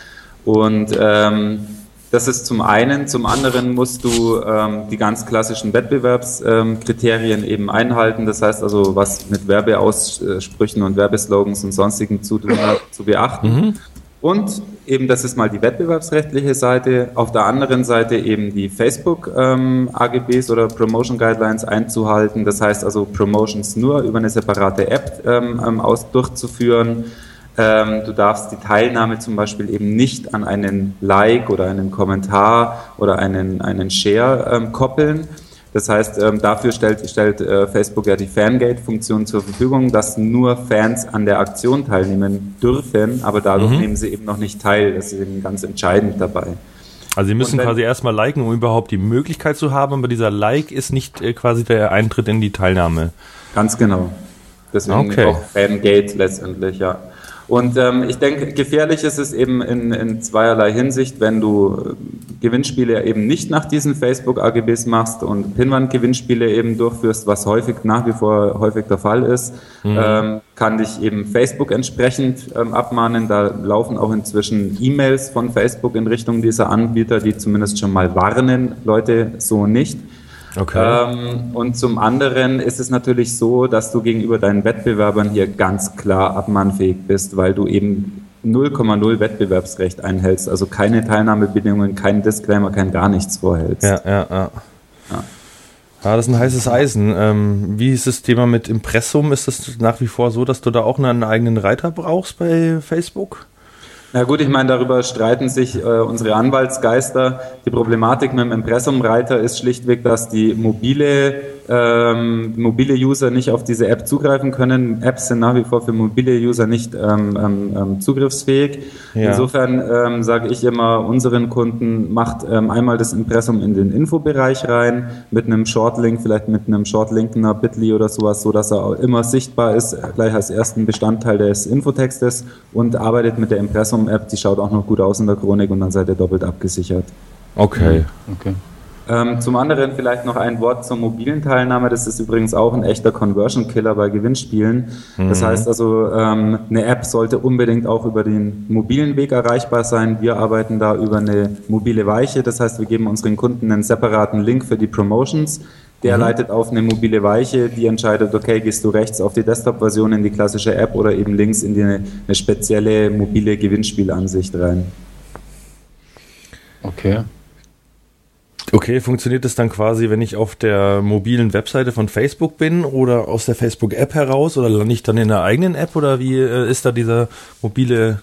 Und ähm, das ist zum einen. Zum anderen musst du ähm, die ganz klassischen Wettbewerbskriterien ähm, eben einhalten. Das heißt also, was mit Werbeaussprüchen und Werbeslogans und sonstigen zu tun hat, zu beachten. Mhm. Und eben, das ist mal die wettbewerbsrechtliche Seite. Auf der anderen Seite eben die Facebook-AGBs ähm, oder Promotion Guidelines einzuhalten. Das heißt also, Promotions nur über eine separate App ähm, ähm aus, durchzuführen ähm, du darfst die Teilnahme zum Beispiel eben nicht an einen Like oder einen Kommentar oder einen, einen Share ähm, koppeln. Das heißt, ähm, dafür stellt, stellt äh, Facebook ja die Fangate-Funktion zur Verfügung, dass nur Fans an der Aktion teilnehmen dürfen, aber dadurch mhm. nehmen sie eben noch nicht teil. Das ist eben ganz entscheidend dabei. Also sie müssen wenn, quasi erstmal liken, um überhaupt die Möglichkeit zu haben, aber dieser Like ist nicht äh, quasi der Eintritt in die Teilnahme. Ganz genau. Deswegen okay. auch Fangate letztendlich, ja. Und ähm, ich denke, gefährlich ist es eben in, in zweierlei Hinsicht, wenn du äh, Gewinnspiele eben nicht nach diesen Facebook-AGBs machst und Pinwand-Gewinnspiele eben durchführst, was häufig nach wie vor häufig der Fall ist, mhm. ähm, kann dich eben Facebook entsprechend ähm, abmahnen. Da laufen auch inzwischen E-Mails von Facebook in Richtung dieser Anbieter, die zumindest schon mal warnen, Leute so nicht. Okay. Ähm, und zum anderen ist es natürlich so, dass du gegenüber deinen Wettbewerbern hier ganz klar abmahnfähig bist, weil du eben 0,0 Wettbewerbsrecht einhältst, also keine Teilnahmebedingungen, kein Disclaimer, kein gar nichts vorhältst. Ja, ja, ja. ja. Ja, das ist ein heißes Eisen. Ähm, wie ist das Thema mit Impressum? Ist es nach wie vor so, dass du da auch einen eigenen Reiter brauchst bei Facebook? Na gut, ich meine, darüber streiten sich äh, unsere Anwaltsgeister. Die Problematik mit dem Impressumreiter ist schlichtweg, dass die mobile ähm, mobile User nicht auf diese App zugreifen können. Apps sind nach wie vor für mobile User nicht ähm, ähm, ähm zugriffsfähig. Ja. Insofern ähm, sage ich immer unseren Kunden, macht ähm, einmal das Impressum in den Infobereich rein mit einem Shortlink, vielleicht mit einem Shortlink einer Bitly oder sowas, so dass er auch immer sichtbar ist, gleich als ersten Bestandteil des Infotextes und arbeitet mit der Impressum-App, die schaut auch noch gut aus in der Chronik und dann seid ihr doppelt abgesichert. Okay. okay. Ähm, zum anderen vielleicht noch ein Wort zur mobilen Teilnahme. Das ist übrigens auch ein echter Conversion Killer bei Gewinnspielen. Mhm. Das heißt also, ähm, eine App sollte unbedingt auch über den mobilen Weg erreichbar sein. Wir arbeiten da über eine mobile Weiche. Das heißt, wir geben unseren Kunden einen separaten Link für die Promotions. Der mhm. leitet auf eine mobile Weiche, die entscheidet, okay, gehst du rechts auf die Desktop-Version in die klassische App oder eben links in die, eine spezielle mobile Gewinnspielansicht rein. Okay. Okay, funktioniert das dann quasi, wenn ich auf der mobilen Webseite von Facebook bin oder aus der Facebook-App heraus oder lande ich dann in der eigenen App oder wie äh, ist da dieser mobile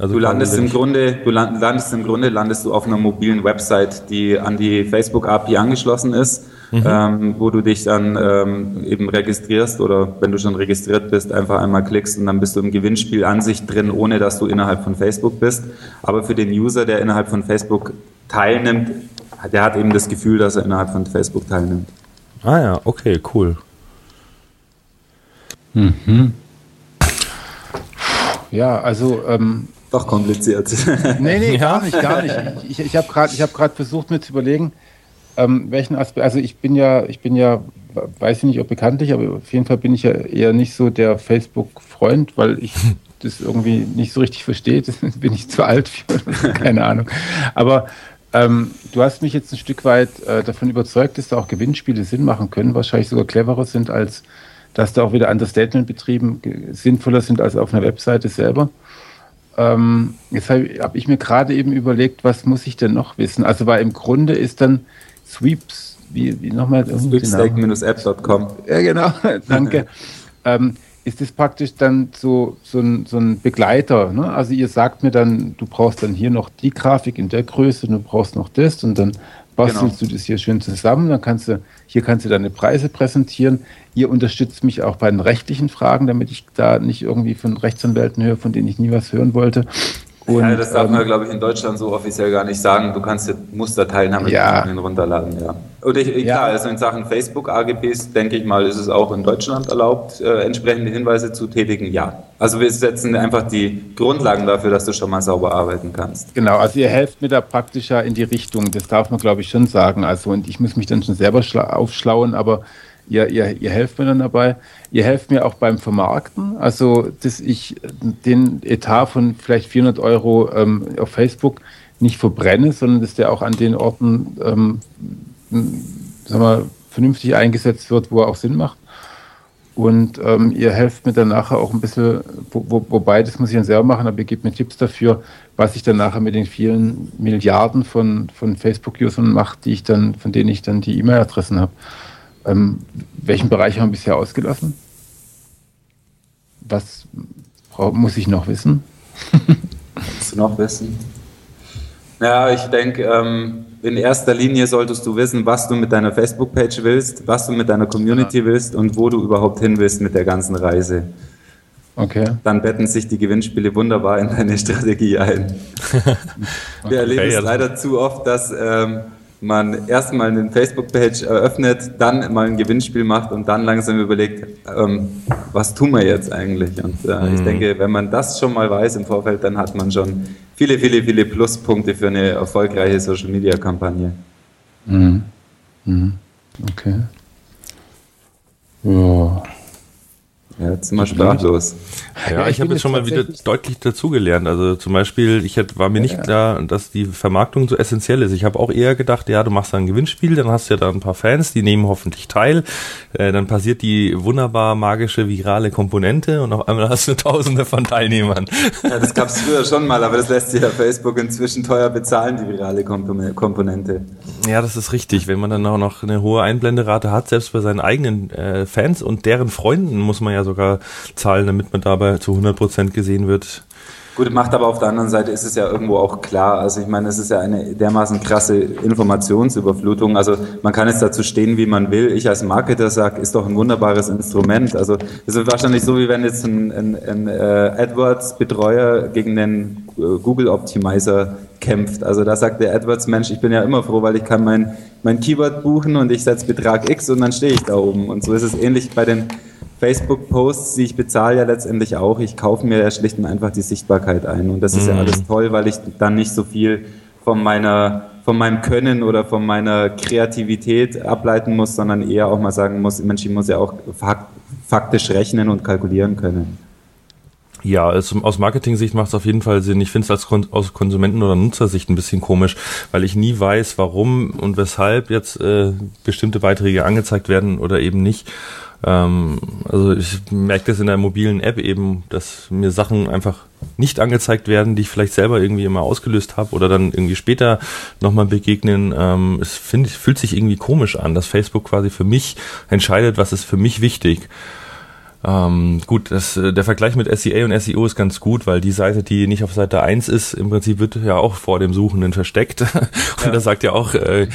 also du landest im Grunde, du landest im Grunde, landest du auf einer mobilen Website, die an die Facebook API angeschlossen ist, mhm. ähm, wo du dich dann ähm, eben registrierst oder wenn du schon registriert bist, einfach einmal klickst und dann bist du im Gewinnspiel an sich drin, ohne dass du innerhalb von Facebook bist. Aber für den User, der innerhalb von Facebook teilnimmt, der hat eben das Gefühl, dass er innerhalb von Facebook teilnimmt. Ah ja, okay, cool. Mhm. Ja, also ähm, doch kompliziert. nee, nee, gar nicht, gar nicht. Ich, ich habe gerade hab versucht, mir zu überlegen, ähm, welchen Aspekt, also ich bin ja, ich bin ja, weiß ich nicht, ob bekanntlich, aber auf jeden Fall bin ich ja eher nicht so der Facebook-Freund, weil ich das irgendwie nicht so richtig verstehe. bin ich zu alt für, keine Ahnung. Aber ähm, du hast mich jetzt ein Stück weit äh, davon überzeugt, dass da auch Gewinnspiele Sinn machen können, wahrscheinlich sogar cleverer sind, als dass da auch wieder Understatement betrieben sinnvoller sind als auf einer Webseite selber. Ähm, jetzt habe hab ich mir gerade eben überlegt, was muss ich denn noch wissen? Also, weil im Grunde ist dann Sweeps, wie, wie nochmal? Sweepstake-app.com. Ja, genau, danke. ähm, ist das praktisch dann so, so, ein, so ein Begleiter. Ne? Also ihr sagt mir dann, du brauchst dann hier noch die Grafik in der Größe, du brauchst noch das und dann bastelst genau. du das hier schön zusammen. Dann kannst du, hier kannst du deine Preise präsentieren. Ihr unterstützt mich auch bei den rechtlichen Fragen, damit ich da nicht irgendwie von Rechtsanwälten höre, von denen ich nie was hören wollte. Und, ja, das darf ähm, man, glaube ich, in Deutschland so offiziell gar nicht sagen. Du kannst Musterteilnahme ja. runterladen, ja. Und ich, ja. klar, also in Sachen Facebook-AGBs, denke ich mal, ist es auch in Deutschland erlaubt, äh, entsprechende Hinweise zu tätigen, ja. Also wir setzen einfach die Grundlagen dafür, dass du schon mal sauber arbeiten kannst. Genau, also ihr helft mir da praktisch ja in die Richtung, das darf man, glaube ich, schon sagen. Also und ich muss mich dann schon selber aufschlauen, aber ihr, ihr, ihr helft mir dann dabei. Ihr helft mir auch beim Vermarkten, also dass ich den Etat von vielleicht 400 Euro ähm, auf Facebook nicht verbrenne, sondern dass der auch an den Orten ähm, sagen wir, vernünftig eingesetzt wird, wo er auch Sinn macht. Und ähm, ihr helft mir dann nachher auch ein bisschen, wo, wo, wobei, das muss ich dann selber machen, aber ihr gebt mir Tipps dafür, was ich dann nachher mit den vielen Milliarden von, von Facebook-Usern mache, die ich dann, von denen ich dann die E-Mail-Adressen habe. Ähm, welchen Bereich haben wir bisher ausgelassen? Was muss ich noch wissen? Du noch wissen? Ja, ich denke, ähm, in erster Linie solltest du wissen, was du mit deiner Facebook-Page willst, was du mit deiner Community ja. willst und wo du überhaupt hin willst mit der ganzen Reise. Okay. Dann betten sich die Gewinnspiele wunderbar in deine Strategie ein. Wir erleben okay, es leider zu oft, dass ähm, man erstmal eine Facebook-Page eröffnet, dann mal ein Gewinnspiel macht und dann langsam überlegt, ähm, was tun wir jetzt eigentlich? Und äh, mhm. ich denke, wenn man das schon mal weiß im Vorfeld, dann hat man schon viele, viele, viele Pluspunkte für eine erfolgreiche Social-Media-Kampagne. Mhm. Mhm. Okay. Ja. Ja, jetzt sind wir sprachlos. Ja, ich, ich habe jetzt schon mal wieder deutlich dazugelernt. Also zum Beispiel, ich hätte, war mir nicht ja. klar, dass die Vermarktung so essentiell ist. Ich habe auch eher gedacht, ja, du machst da ein Gewinnspiel, dann hast du ja da ein paar Fans, die nehmen hoffentlich teil. Äh, dann passiert die wunderbar magische virale Komponente und auf einmal hast du Tausende von Teilnehmern. Ja, das gab es früher schon mal, aber das lässt sich ja Facebook inzwischen teuer bezahlen, die virale Komponente. Ja, das ist richtig. Wenn man dann auch noch eine hohe Einblenderate hat, selbst bei seinen eigenen äh, Fans und deren Freunden muss man ja sogar zahlen, damit man dabei zu 100% gesehen wird. Gut, macht aber auf der anderen Seite ist es ja irgendwo auch klar. Also ich meine, es ist ja eine dermaßen krasse Informationsüberflutung. Also man kann jetzt dazu stehen, wie man will. Ich als Marketer sage, ist doch ein wunderbares Instrument. Also es ist wahrscheinlich so, wie wenn jetzt ein, ein, ein äh, AdWords-Betreuer gegen den äh, Google Optimizer kämpft. Also da sagt der AdWords, Mensch, ich bin ja immer froh, weil ich kann mein, mein Keyword buchen und ich setze Betrag X und dann stehe ich da oben. Und so ist es ähnlich bei den Facebook-Posts, die ich bezahle ja letztendlich auch. Ich kaufe mir ja schlicht und einfach die Sichtbarkeit ein. Und das ist mhm. ja alles toll, weil ich dann nicht so viel von meiner von meinem Können oder von meiner Kreativität ableiten muss, sondern eher auch mal sagen muss, Mensch, ich muss ja auch faktisch rechnen und kalkulieren können. Ja, also aus Marketing-Sicht macht es auf jeden Fall Sinn. Ich finde es als Kon aus Konsumenten- oder Nutzersicht ein bisschen komisch, weil ich nie weiß, warum und weshalb jetzt äh, bestimmte Beiträge angezeigt werden oder eben nicht. Ähm, also ich merke das in der mobilen App eben, dass mir Sachen einfach nicht angezeigt werden, die ich vielleicht selber irgendwie immer ausgelöst habe oder dann irgendwie später nochmal begegnen. Ähm, es find, fühlt sich irgendwie komisch an, dass Facebook quasi für mich entscheidet, was ist für mich wichtig. Ähm, gut, das, äh, der Vergleich mit SEA und SEO ist ganz gut, weil die Seite, die nicht auf Seite 1 ist, im Prinzip wird ja auch vor dem Suchenden versteckt. Und ja. da sagt ja auch äh,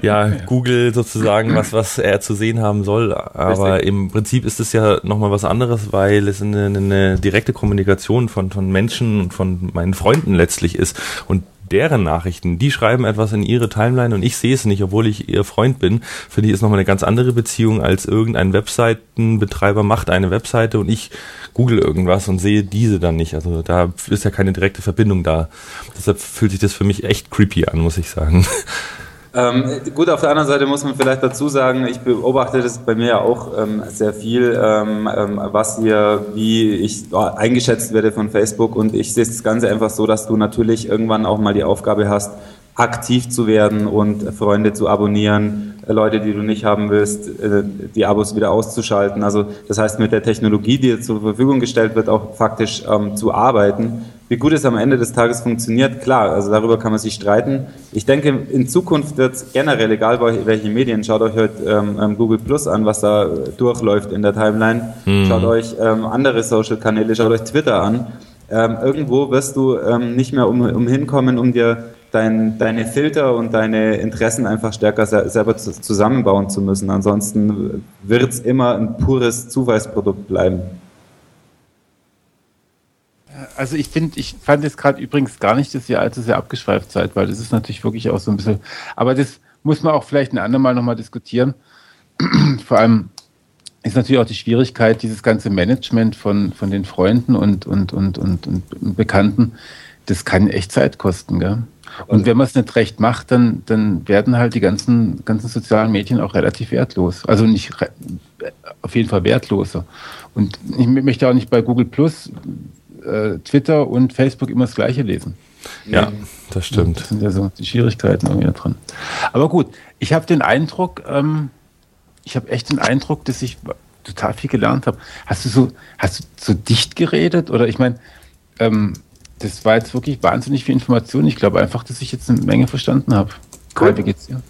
ja Google sozusagen, was, was er zu sehen haben soll. Aber Richtig. im Prinzip ist es ja nochmal was anderes, weil es eine, eine direkte Kommunikation von, von Menschen und von meinen Freunden letztlich ist. Und deren Nachrichten, die schreiben etwas in ihre Timeline und ich sehe es nicht, obwohl ich ihr Freund bin. Für die ist nochmal eine ganz andere Beziehung als irgendein Webseitenbetreiber macht eine Webseite und ich google irgendwas und sehe diese dann nicht. Also da ist ja keine direkte Verbindung da. Deshalb fühlt sich das für mich echt creepy an, muss ich sagen. Ähm, gut, auf der anderen Seite muss man vielleicht dazu sagen, ich beobachte das bei mir ja auch ähm, sehr viel, ähm, ähm was hier, wie ich oh, eingeschätzt werde von Facebook. Und ich sehe das Ganze einfach so, dass du natürlich irgendwann auch mal die Aufgabe hast, aktiv zu werden und Freunde zu abonnieren, Leute, die du nicht haben willst, äh, die Abos wieder auszuschalten. Also das heißt, mit der Technologie, die dir zur Verfügung gestellt wird, auch faktisch ähm, zu arbeiten wie gut es am Ende des Tages funktioniert, klar, also darüber kann man sich streiten. Ich denke, in Zukunft wird es generell, egal welche Medien, schaut euch heute ähm, ähm, Google Plus an, was da durchläuft in der Timeline. Mhm. Schaut euch ähm, andere Social-Kanäle, schaut euch Twitter an. Ähm, irgendwo wirst du ähm, nicht mehr um, um hinkommen, um dir dein, deine Filter und deine Interessen einfach stärker selber zusammenbauen zu müssen. Ansonsten wird es immer ein pures Zuweisprodukt bleiben. Also ich finde, ich fand jetzt gerade übrigens gar nicht, dass ihr allzu sehr abgeschweift seid, weil das ist natürlich wirklich auch so ein bisschen, aber das muss man auch vielleicht ein andermal nochmal diskutieren. Vor allem ist natürlich auch die Schwierigkeit, dieses ganze Management von, von den Freunden und, und, und, und, und Bekannten, das kann echt Zeit kosten, gell? Und wenn man es nicht recht macht, dann, dann werden halt die ganzen, ganzen sozialen Medien auch relativ wertlos. Also nicht auf jeden Fall wertloser. Und ich möchte auch nicht bei Google Plus äh, Twitter und Facebook immer das Gleiche lesen. Ja, das stimmt. Das sind ja so die Schwierigkeiten irgendwie da dran. Aber gut, ich habe den Eindruck, ähm, ich habe echt den Eindruck, dass ich total viel gelernt habe. Hast du so, hast du so dicht geredet? Oder ich meine, ähm, das war jetzt wirklich wahnsinnig viel Information. Ich glaube einfach, dass ich jetzt eine Menge verstanden habe. Cool. Wie geht's dir?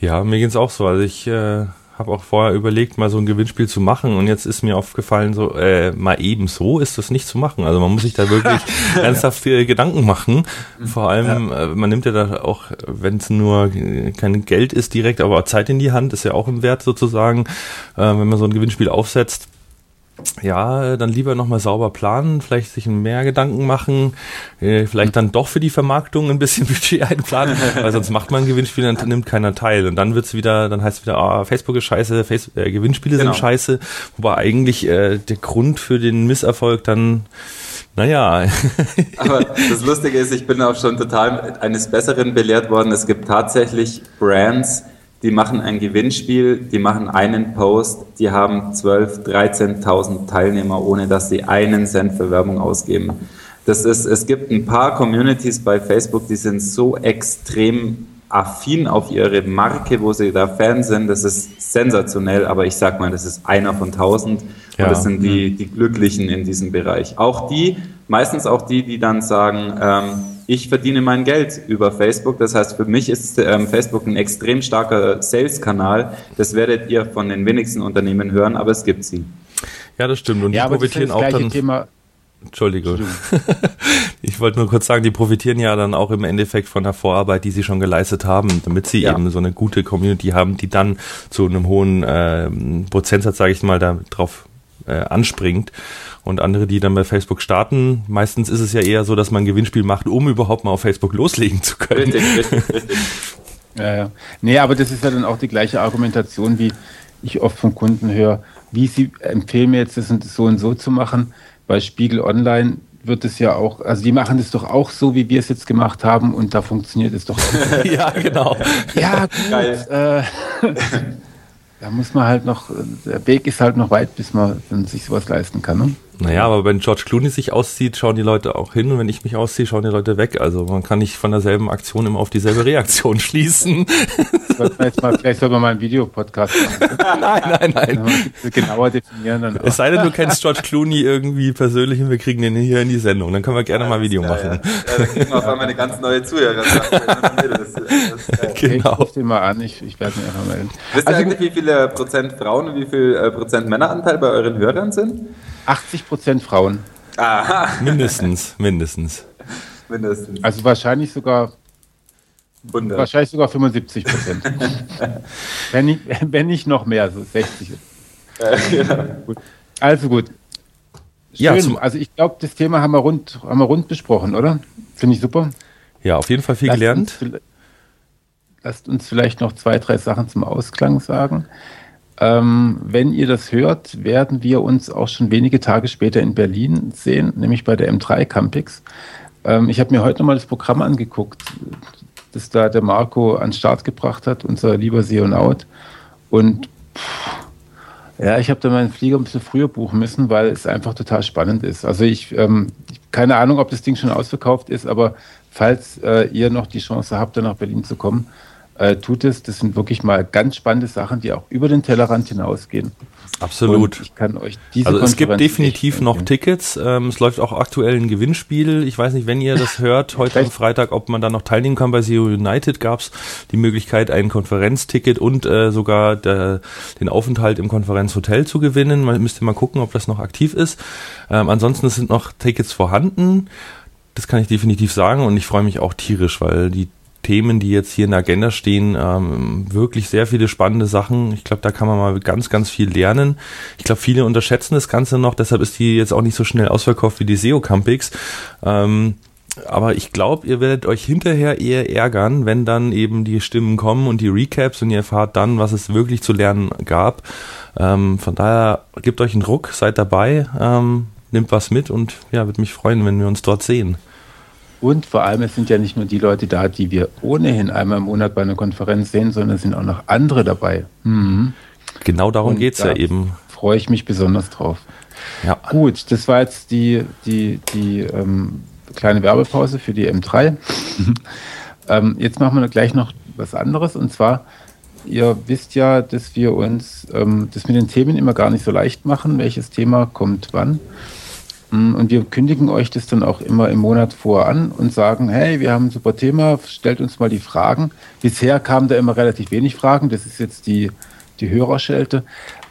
Ja, mir geht's auch so. Also ich äh, habe auch vorher überlegt, mal so ein Gewinnspiel zu machen und jetzt ist mir aufgefallen, so äh, mal eben so ist das nicht zu machen. Also man muss sich da wirklich ernsthaft Gedanken machen. Vor allem, ja. äh, man nimmt ja da auch, wenn es nur kein Geld ist direkt, aber Zeit in die Hand ist ja auch im Wert sozusagen, äh, wenn man so ein Gewinnspiel aufsetzt ja, dann lieber nochmal sauber planen, vielleicht sich mehr Gedanken machen, äh, vielleicht dann doch für die Vermarktung ein bisschen Budget einplanen, weil sonst macht man ein Gewinnspiel, dann nimmt keiner teil. Und dann wird's wieder, dann heißt es wieder, ah, Facebook ist scheiße, Face äh, Gewinnspiele genau. sind scheiße, wobei eigentlich äh, der Grund für den Misserfolg dann naja. Aber das Lustige ist, ich bin auch schon total eines Besseren belehrt worden. Es gibt tatsächlich Brands, die machen ein Gewinnspiel, die machen einen Post, die haben 12.000, 13.000 Teilnehmer, ohne dass sie einen Cent für Werbung ausgeben. Das ist, es gibt ein paar Communities bei Facebook, die sind so extrem affin auf ihre Marke, wo sie da Fan sind. Das ist sensationell, aber ich sag mal, das ist einer von tausend. Ja. Und das sind die, die Glücklichen in diesem Bereich. Auch die, meistens auch die, die dann sagen, ähm, ich verdiene mein Geld über Facebook. Das heißt, für mich ist ähm, Facebook ein extrem starker Sales-Kanal. Das werdet ihr von den wenigsten Unternehmen hören, aber es gibt sie. Ja, das stimmt. Und ja, die profitieren auch dann. Thema Entschuldigung. ich wollte nur kurz sagen, die profitieren ja dann auch im Endeffekt von der Vorarbeit, die sie schon geleistet haben, damit sie ja. eben so eine gute Community haben, die dann zu einem hohen äh, Prozentsatz, sage ich mal, da drauf äh, anspringt. Und andere, die dann bei Facebook starten, meistens ist es ja eher so, dass man ein Gewinnspiel macht, um überhaupt mal auf Facebook loslegen zu können. Richtig, richtig, richtig. Ja, ja. Nee, aber das ist ja dann auch die gleiche Argumentation, wie ich oft von Kunden höre, wie sie empfehlen mir jetzt, das so und so zu machen bei Spiegel Online wird es ja auch, also die machen das doch auch so, wie wir es jetzt gemacht haben und da funktioniert es doch auch. ja, genau. Ja, gut. Äh, da muss man halt noch, der Weg ist halt noch weit, bis man sich sowas leisten kann. Ne? Naja, aber wenn George Clooney sich auszieht, schauen die Leute auch hin und wenn ich mich ausziehe, schauen die Leute weg. Also man kann nicht von derselben Aktion immer auf dieselbe Reaktion schließen. Jetzt mal, vielleicht soll man mal einen Videopodcast machen. nein, nein, nein. Genauer definieren. Dann es sei denn, du kennst George Clooney irgendwie persönlich und wir kriegen den hier in die Sendung. Dann können wir gerne ja, mal ein Video ja, machen. Ja. ja, dann kriegen wir auf einmal eine ganz neue Zuhörer. Das, das, genau. Ich rufe den mal an, ich, ich werde mich einfach melden. Wisst ihr also, eigentlich, wie viele Prozent Frauen und wie viel äh, Prozent Männeranteil bei euren Hörern sind? 80 Prozent Frauen. Aha. Mindestens, mindestens. Mindestens. Also wahrscheinlich sogar 100. Wahrscheinlich sogar 75 Prozent. wenn, nicht, wenn nicht noch mehr, so 60. Äh, ja. gut. Also gut. Schön. Ja, also ich glaube, das Thema haben wir, rund, haben wir rund besprochen, oder? Finde ich super. Ja, auf jeden Fall viel lasst gelernt. Uns, lasst uns vielleicht noch zwei, drei Sachen zum Ausklang sagen. Ähm, wenn ihr das hört, werden wir uns auch schon wenige Tage später in Berlin sehen, nämlich bei der M3 Campix. Ähm, ich habe mir heute nochmal das Programm angeguckt, das da der Marco an den Start gebracht hat, unser lieber Seonaut. Und pff, ja, ich habe da meinen Flieger ein bisschen früher buchen müssen, weil es einfach total spannend ist. Also ich, ähm, keine Ahnung, ob das Ding schon ausverkauft ist, aber falls äh, ihr noch die Chance habt, da nach Berlin zu kommen, äh, tut es. Das sind wirklich mal ganz spannende Sachen, die auch über den Tellerrand hinausgehen. Absolut. Und ich kann euch diese Also es gibt definitiv noch Tickets. Ähm, es läuft auch aktuell ein Gewinnspiel. Ich weiß nicht, wenn ihr das hört, heute am Freitag, ob man da noch teilnehmen kann. Bei SEO United gab es die Möglichkeit, ein Konferenzticket und äh, sogar der, den Aufenthalt im Konferenzhotel zu gewinnen. Man müsste mal gucken, ob das noch aktiv ist. Ähm, ansonsten sind noch Tickets vorhanden. Das kann ich definitiv sagen und ich freue mich auch tierisch, weil die Themen, die jetzt hier in der Agenda stehen, ähm, wirklich sehr viele spannende Sachen. Ich glaube, da kann man mal ganz, ganz viel lernen. Ich glaube, viele unterschätzen das Ganze noch, deshalb ist die jetzt auch nicht so schnell ausverkauft wie die SEO Campix. Ähm, aber ich glaube, ihr werdet euch hinterher eher ärgern, wenn dann eben die Stimmen kommen und die Recaps und ihr erfahrt dann, was es wirklich zu lernen gab. Ähm, von daher gebt euch einen Druck, seid dabei, ähm, nehmt was mit und ja, würde mich freuen, wenn wir uns dort sehen. Und vor allem, es sind ja nicht nur die Leute da, die wir ohnehin einmal im Monat bei einer Konferenz sehen, sondern es sind auch noch andere dabei. Mhm. Genau darum geht es ja eben. Freue ich mich besonders drauf. Ja. Gut, das war jetzt die, die, die ähm, kleine Werbepause für die M3. ähm, jetzt machen wir gleich noch was anderes und zwar, ihr wisst ja, dass wir uns ähm, das mit den Themen immer gar nicht so leicht machen, welches Thema kommt wann. Mm, und wir kündigen euch das dann auch immer im Monat vor an und sagen, hey, wir haben ein super Thema, stellt uns mal die Fragen. Bisher kamen da immer relativ wenig Fragen, das ist jetzt die, die Hörerschelte.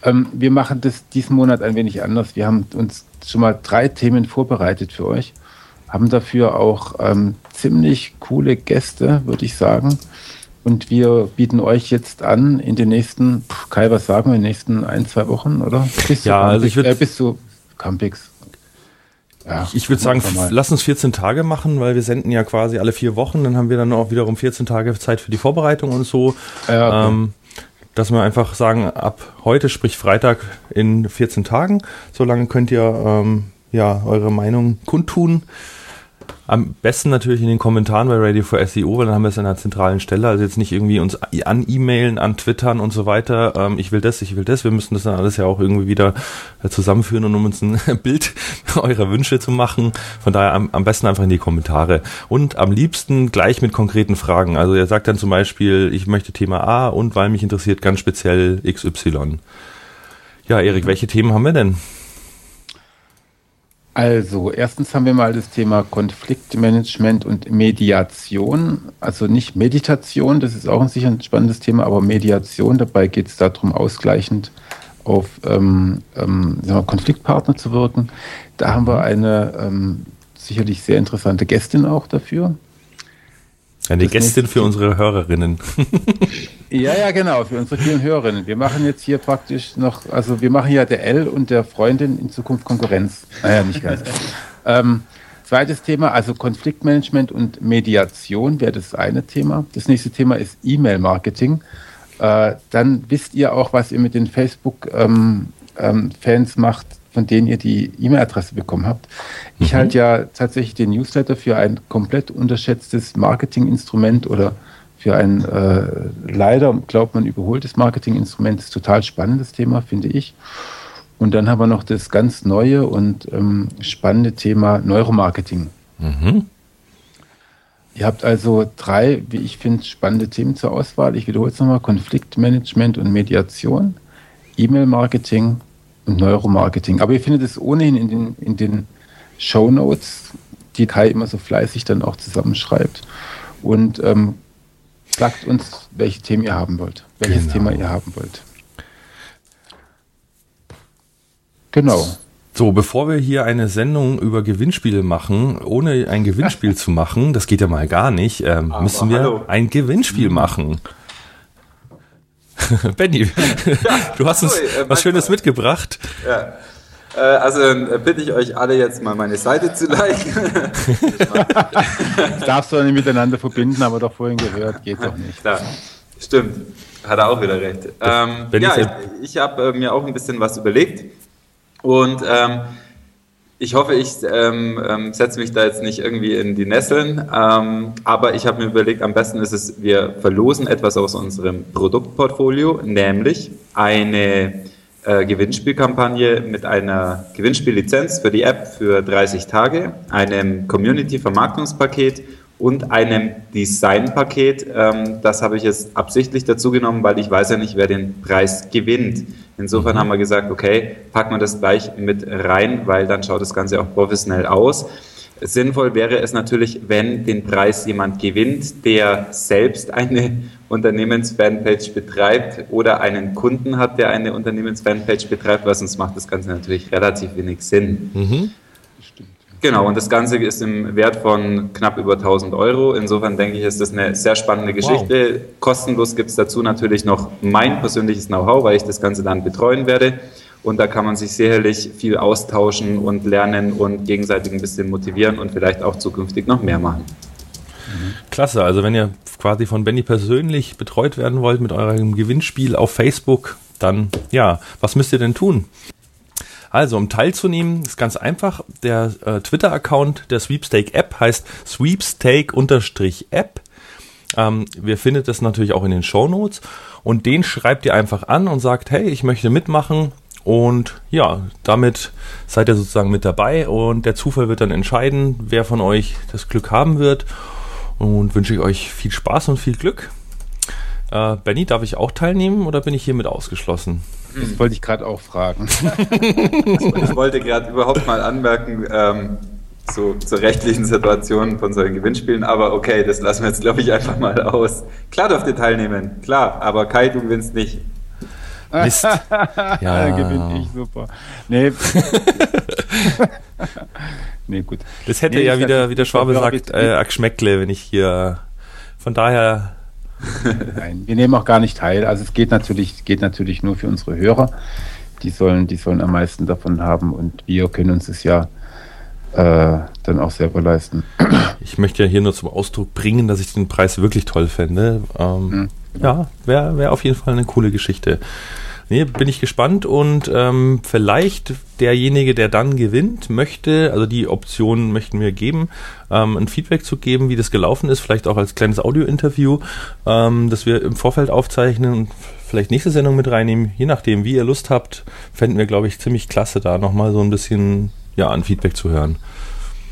Ähm, wir machen das diesen Monat ein wenig anders. Wir haben uns schon mal drei Themen vorbereitet für euch, haben dafür auch ähm, ziemlich coole Gäste, würde ich sagen. Und wir bieten euch jetzt an, in den nächsten, Kai, was sagen wir, in den nächsten ein, zwei Wochen, oder? Bis ja, also ich würde. Äh, bis zu Campix. Ja, ich würde sagen, lass uns 14 Tage machen, weil wir senden ja quasi alle vier Wochen. Dann haben wir dann auch wiederum 14 Tage Zeit für die Vorbereitung und so. Ja, okay. ähm, dass wir einfach sagen, ab heute, sprich Freitag in 14 Tagen, so lange könnt ihr ähm, ja eure Meinung kundtun. Am besten natürlich in den Kommentaren bei Radio for SEO, weil dann haben wir es an einer zentralen Stelle. Also jetzt nicht irgendwie uns an E-Mailen, an Twittern und so weiter. Ähm, ich will das, ich will das. Wir müssen das dann alles ja auch irgendwie wieder äh, zusammenführen und um uns ein Bild eurer Wünsche zu machen. Von daher am, am besten einfach in die Kommentare. Und am liebsten gleich mit konkreten Fragen. Also ihr sagt dann zum Beispiel, ich möchte Thema A und weil mich interessiert ganz speziell XY. Ja, Erik, welche Themen haben wir denn? Also, erstens haben wir mal das Thema Konfliktmanagement und Mediation. Also nicht Meditation, das ist auch ein sicher ein spannendes Thema, aber Mediation. Dabei geht es darum, ausgleichend auf ähm, ähm, wir, Konfliktpartner zu wirken. Da haben wir eine ähm, sicherlich sehr interessante Gästin auch dafür. Eine das Gästin für unsere Hörerinnen. ja, ja, genau, für unsere vielen Hörerinnen. Wir machen jetzt hier praktisch noch, also wir machen ja der L und der Freundin in Zukunft Konkurrenz. Naja, nicht ganz. ähm, zweites Thema, also Konfliktmanagement und Mediation wäre das eine Thema. Das nächste Thema ist E-Mail-Marketing. Äh, dann wisst ihr auch, was ihr mit den Facebook-Fans ähm, ähm, macht, von denen ihr die E-Mail-Adresse bekommen habt. Ich mhm. halte ja tatsächlich den Newsletter für ein komplett unterschätztes Marketinginstrument oder für ein äh, leider, glaubt man, überholtes Marketinginstrument. Das ist total spannendes Thema, finde ich. Und dann haben wir noch das ganz neue und ähm, spannende Thema Neuromarketing. Mhm. Ihr habt also drei, wie ich finde, spannende Themen zur Auswahl. Ich wiederhole es nochmal: Konfliktmanagement und Mediation, E-Mail-Marketing und Neuromarketing. Aber ihr findet es ohnehin in den, in den Show Notes, die Kai immer so fleißig dann auch zusammenschreibt. Und ähm, sagt uns, welche Themen ihr haben wollt, welches genau. Thema ihr haben wollt. Genau. So, bevor wir hier eine Sendung über Gewinnspiele machen, ohne ein Gewinnspiel zu machen, das geht ja mal gar nicht, ähm, müssen wir hallo. ein Gewinnspiel machen. Benny, ja, du hast uns sorry, äh, was Schönes mitgebracht. Ja. Äh, also dann bitte ich euch alle jetzt mal meine Seite zu liken. das darfst du nicht miteinander verbinden, aber doch vorhin gehört, geht doch nicht. Klar, stimmt. Hat er auch wieder recht. Ähm, ja, ich, ich habe äh, mir auch ein bisschen was überlegt. Und ähm, ich hoffe, ich ähm, ähm, setze mich da jetzt nicht irgendwie in die Nesseln, ähm, aber ich habe mir überlegt, am besten ist es, wir verlosen etwas aus unserem Produktportfolio, nämlich eine äh, Gewinnspielkampagne mit einer Gewinnspiellizenz für die App für 30 Tage, einem Community-Vermarktungspaket und einem Designpaket. Ähm, das habe ich jetzt absichtlich dazu genommen, weil ich weiß ja nicht, wer den Preis gewinnt. Insofern mhm. haben wir gesagt, okay, packen wir das gleich mit rein, weil dann schaut das Ganze auch professionell aus. Sinnvoll wäre es natürlich, wenn den Preis jemand gewinnt, der selbst eine Unternehmensfanpage betreibt oder einen Kunden hat, der eine Unternehmensfanpage betreibt, weil sonst macht das Ganze natürlich relativ wenig Sinn. Mhm. Genau, und das Ganze ist im Wert von knapp über 1000 Euro. Insofern denke ich, ist das eine sehr spannende Geschichte. Wow. Kostenlos gibt es dazu natürlich noch mein persönliches Know-how, weil ich das Ganze dann betreuen werde. Und da kann man sich sicherlich viel austauschen und lernen und gegenseitig ein bisschen motivieren und vielleicht auch zukünftig noch mehr machen. Klasse, also wenn ihr quasi von Benny persönlich betreut werden wollt mit eurem Gewinnspiel auf Facebook, dann ja, was müsst ihr denn tun? Also, um teilzunehmen, ist ganz einfach. Der äh, Twitter-Account der Sweepstake-App heißt Sweepstake-App. Ähm, wir findet das natürlich auch in den Show Notes. Und den schreibt ihr einfach an und sagt, hey, ich möchte mitmachen. Und ja, damit seid ihr sozusagen mit dabei. Und der Zufall wird dann entscheiden, wer von euch das Glück haben wird. Und wünsche ich euch viel Spaß und viel Glück. Äh, Benny, darf ich auch teilnehmen oder bin ich hiermit ausgeschlossen? Das wollte ich gerade auch fragen. ich wollte gerade überhaupt mal anmerken, ähm, so zur rechtlichen Situation von solchen Gewinnspielen, aber okay, das lassen wir jetzt, glaube ich, einfach mal aus. Klar dürft ihr teilnehmen, klar, aber Kai, du gewinnst nicht. Mist. ja, gewinne ich, super. Nee. nee, gut. Das hätte nee, ja wieder, wie der Schwabe sagt, äh, Geschmäckle, wenn ich hier. Von daher Nein, wir nehmen auch gar nicht teil. Also es geht natürlich, geht natürlich nur für unsere Hörer. Die sollen, die sollen am meisten davon haben und wir können uns es ja äh, dann auch selber leisten. Ich möchte ja hier nur zum Ausdruck bringen, dass ich den Preis wirklich toll fände. Ähm, mhm. Ja, wäre wär auf jeden Fall eine coole Geschichte. Nee, bin ich gespannt und ähm, vielleicht derjenige, der dann gewinnt, möchte, also die Option möchten wir geben, ähm, ein Feedback zu geben, wie das gelaufen ist, vielleicht auch als kleines Audio-Interview, ähm, das wir im Vorfeld aufzeichnen und vielleicht nächste Sendung mit reinnehmen, je nachdem, wie ihr Lust habt, fänden wir, glaube ich, ziemlich klasse, da nochmal so ein bisschen ja, an Feedback zu hören.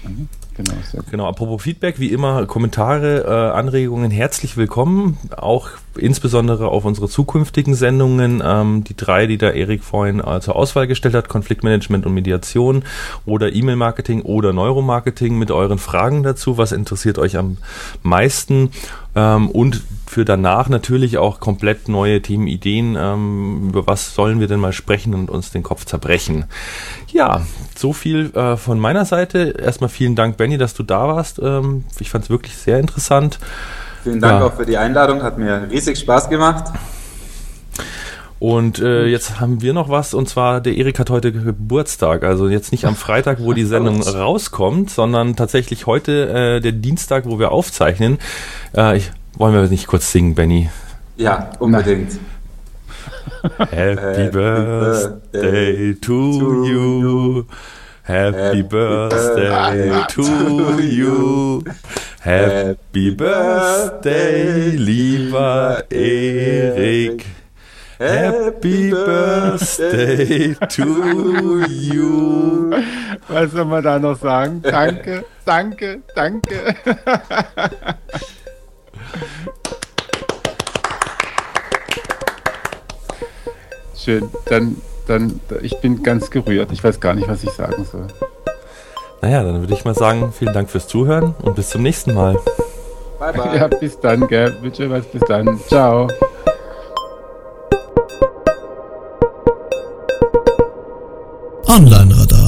Mhm. Genau, genau, apropos Feedback, wie immer Kommentare, äh, Anregungen herzlich willkommen. Auch insbesondere auf unsere zukünftigen Sendungen. Ähm, die drei, die da Erik vorhin äh, zur Auswahl gestellt hat, Konfliktmanagement und Mediation oder E-Mail-Marketing oder Neuromarketing mit euren Fragen dazu. Was interessiert euch am meisten? Ähm, und für danach natürlich auch komplett neue Themenideen. Ähm, über was sollen wir denn mal sprechen und uns den Kopf zerbrechen? Ja, so viel äh, von meiner Seite. Erstmal vielen Dank, Benny, dass du da warst. Ähm, ich fand es wirklich sehr interessant. Vielen Dank ja. auch für die Einladung, hat mir riesig Spaß gemacht. Und äh, jetzt haben wir noch was, und zwar der Erik hat heute Geburtstag. Also jetzt nicht am Freitag, wo die Sendung rauskommt, sondern tatsächlich heute äh, der Dienstag, wo wir aufzeichnen. Äh, ich, wollen wir nicht kurz singen, Benny? Ja, unbedingt. Happy Birthday to you. Happy Birthday to you. Happy Birthday, lieber Erik. Happy Birthday to you. Was soll man da noch sagen? Danke, danke, danke. Schön. Dann, dann, ich bin ganz gerührt. Ich weiß gar nicht, was ich sagen soll. Naja, dann würde ich mal sagen, vielen Dank fürs Zuhören und bis zum nächsten Mal. Bye, bye. Ja, bis dann, gell. Bitte was, bis dann. Ciao. Online-Radar.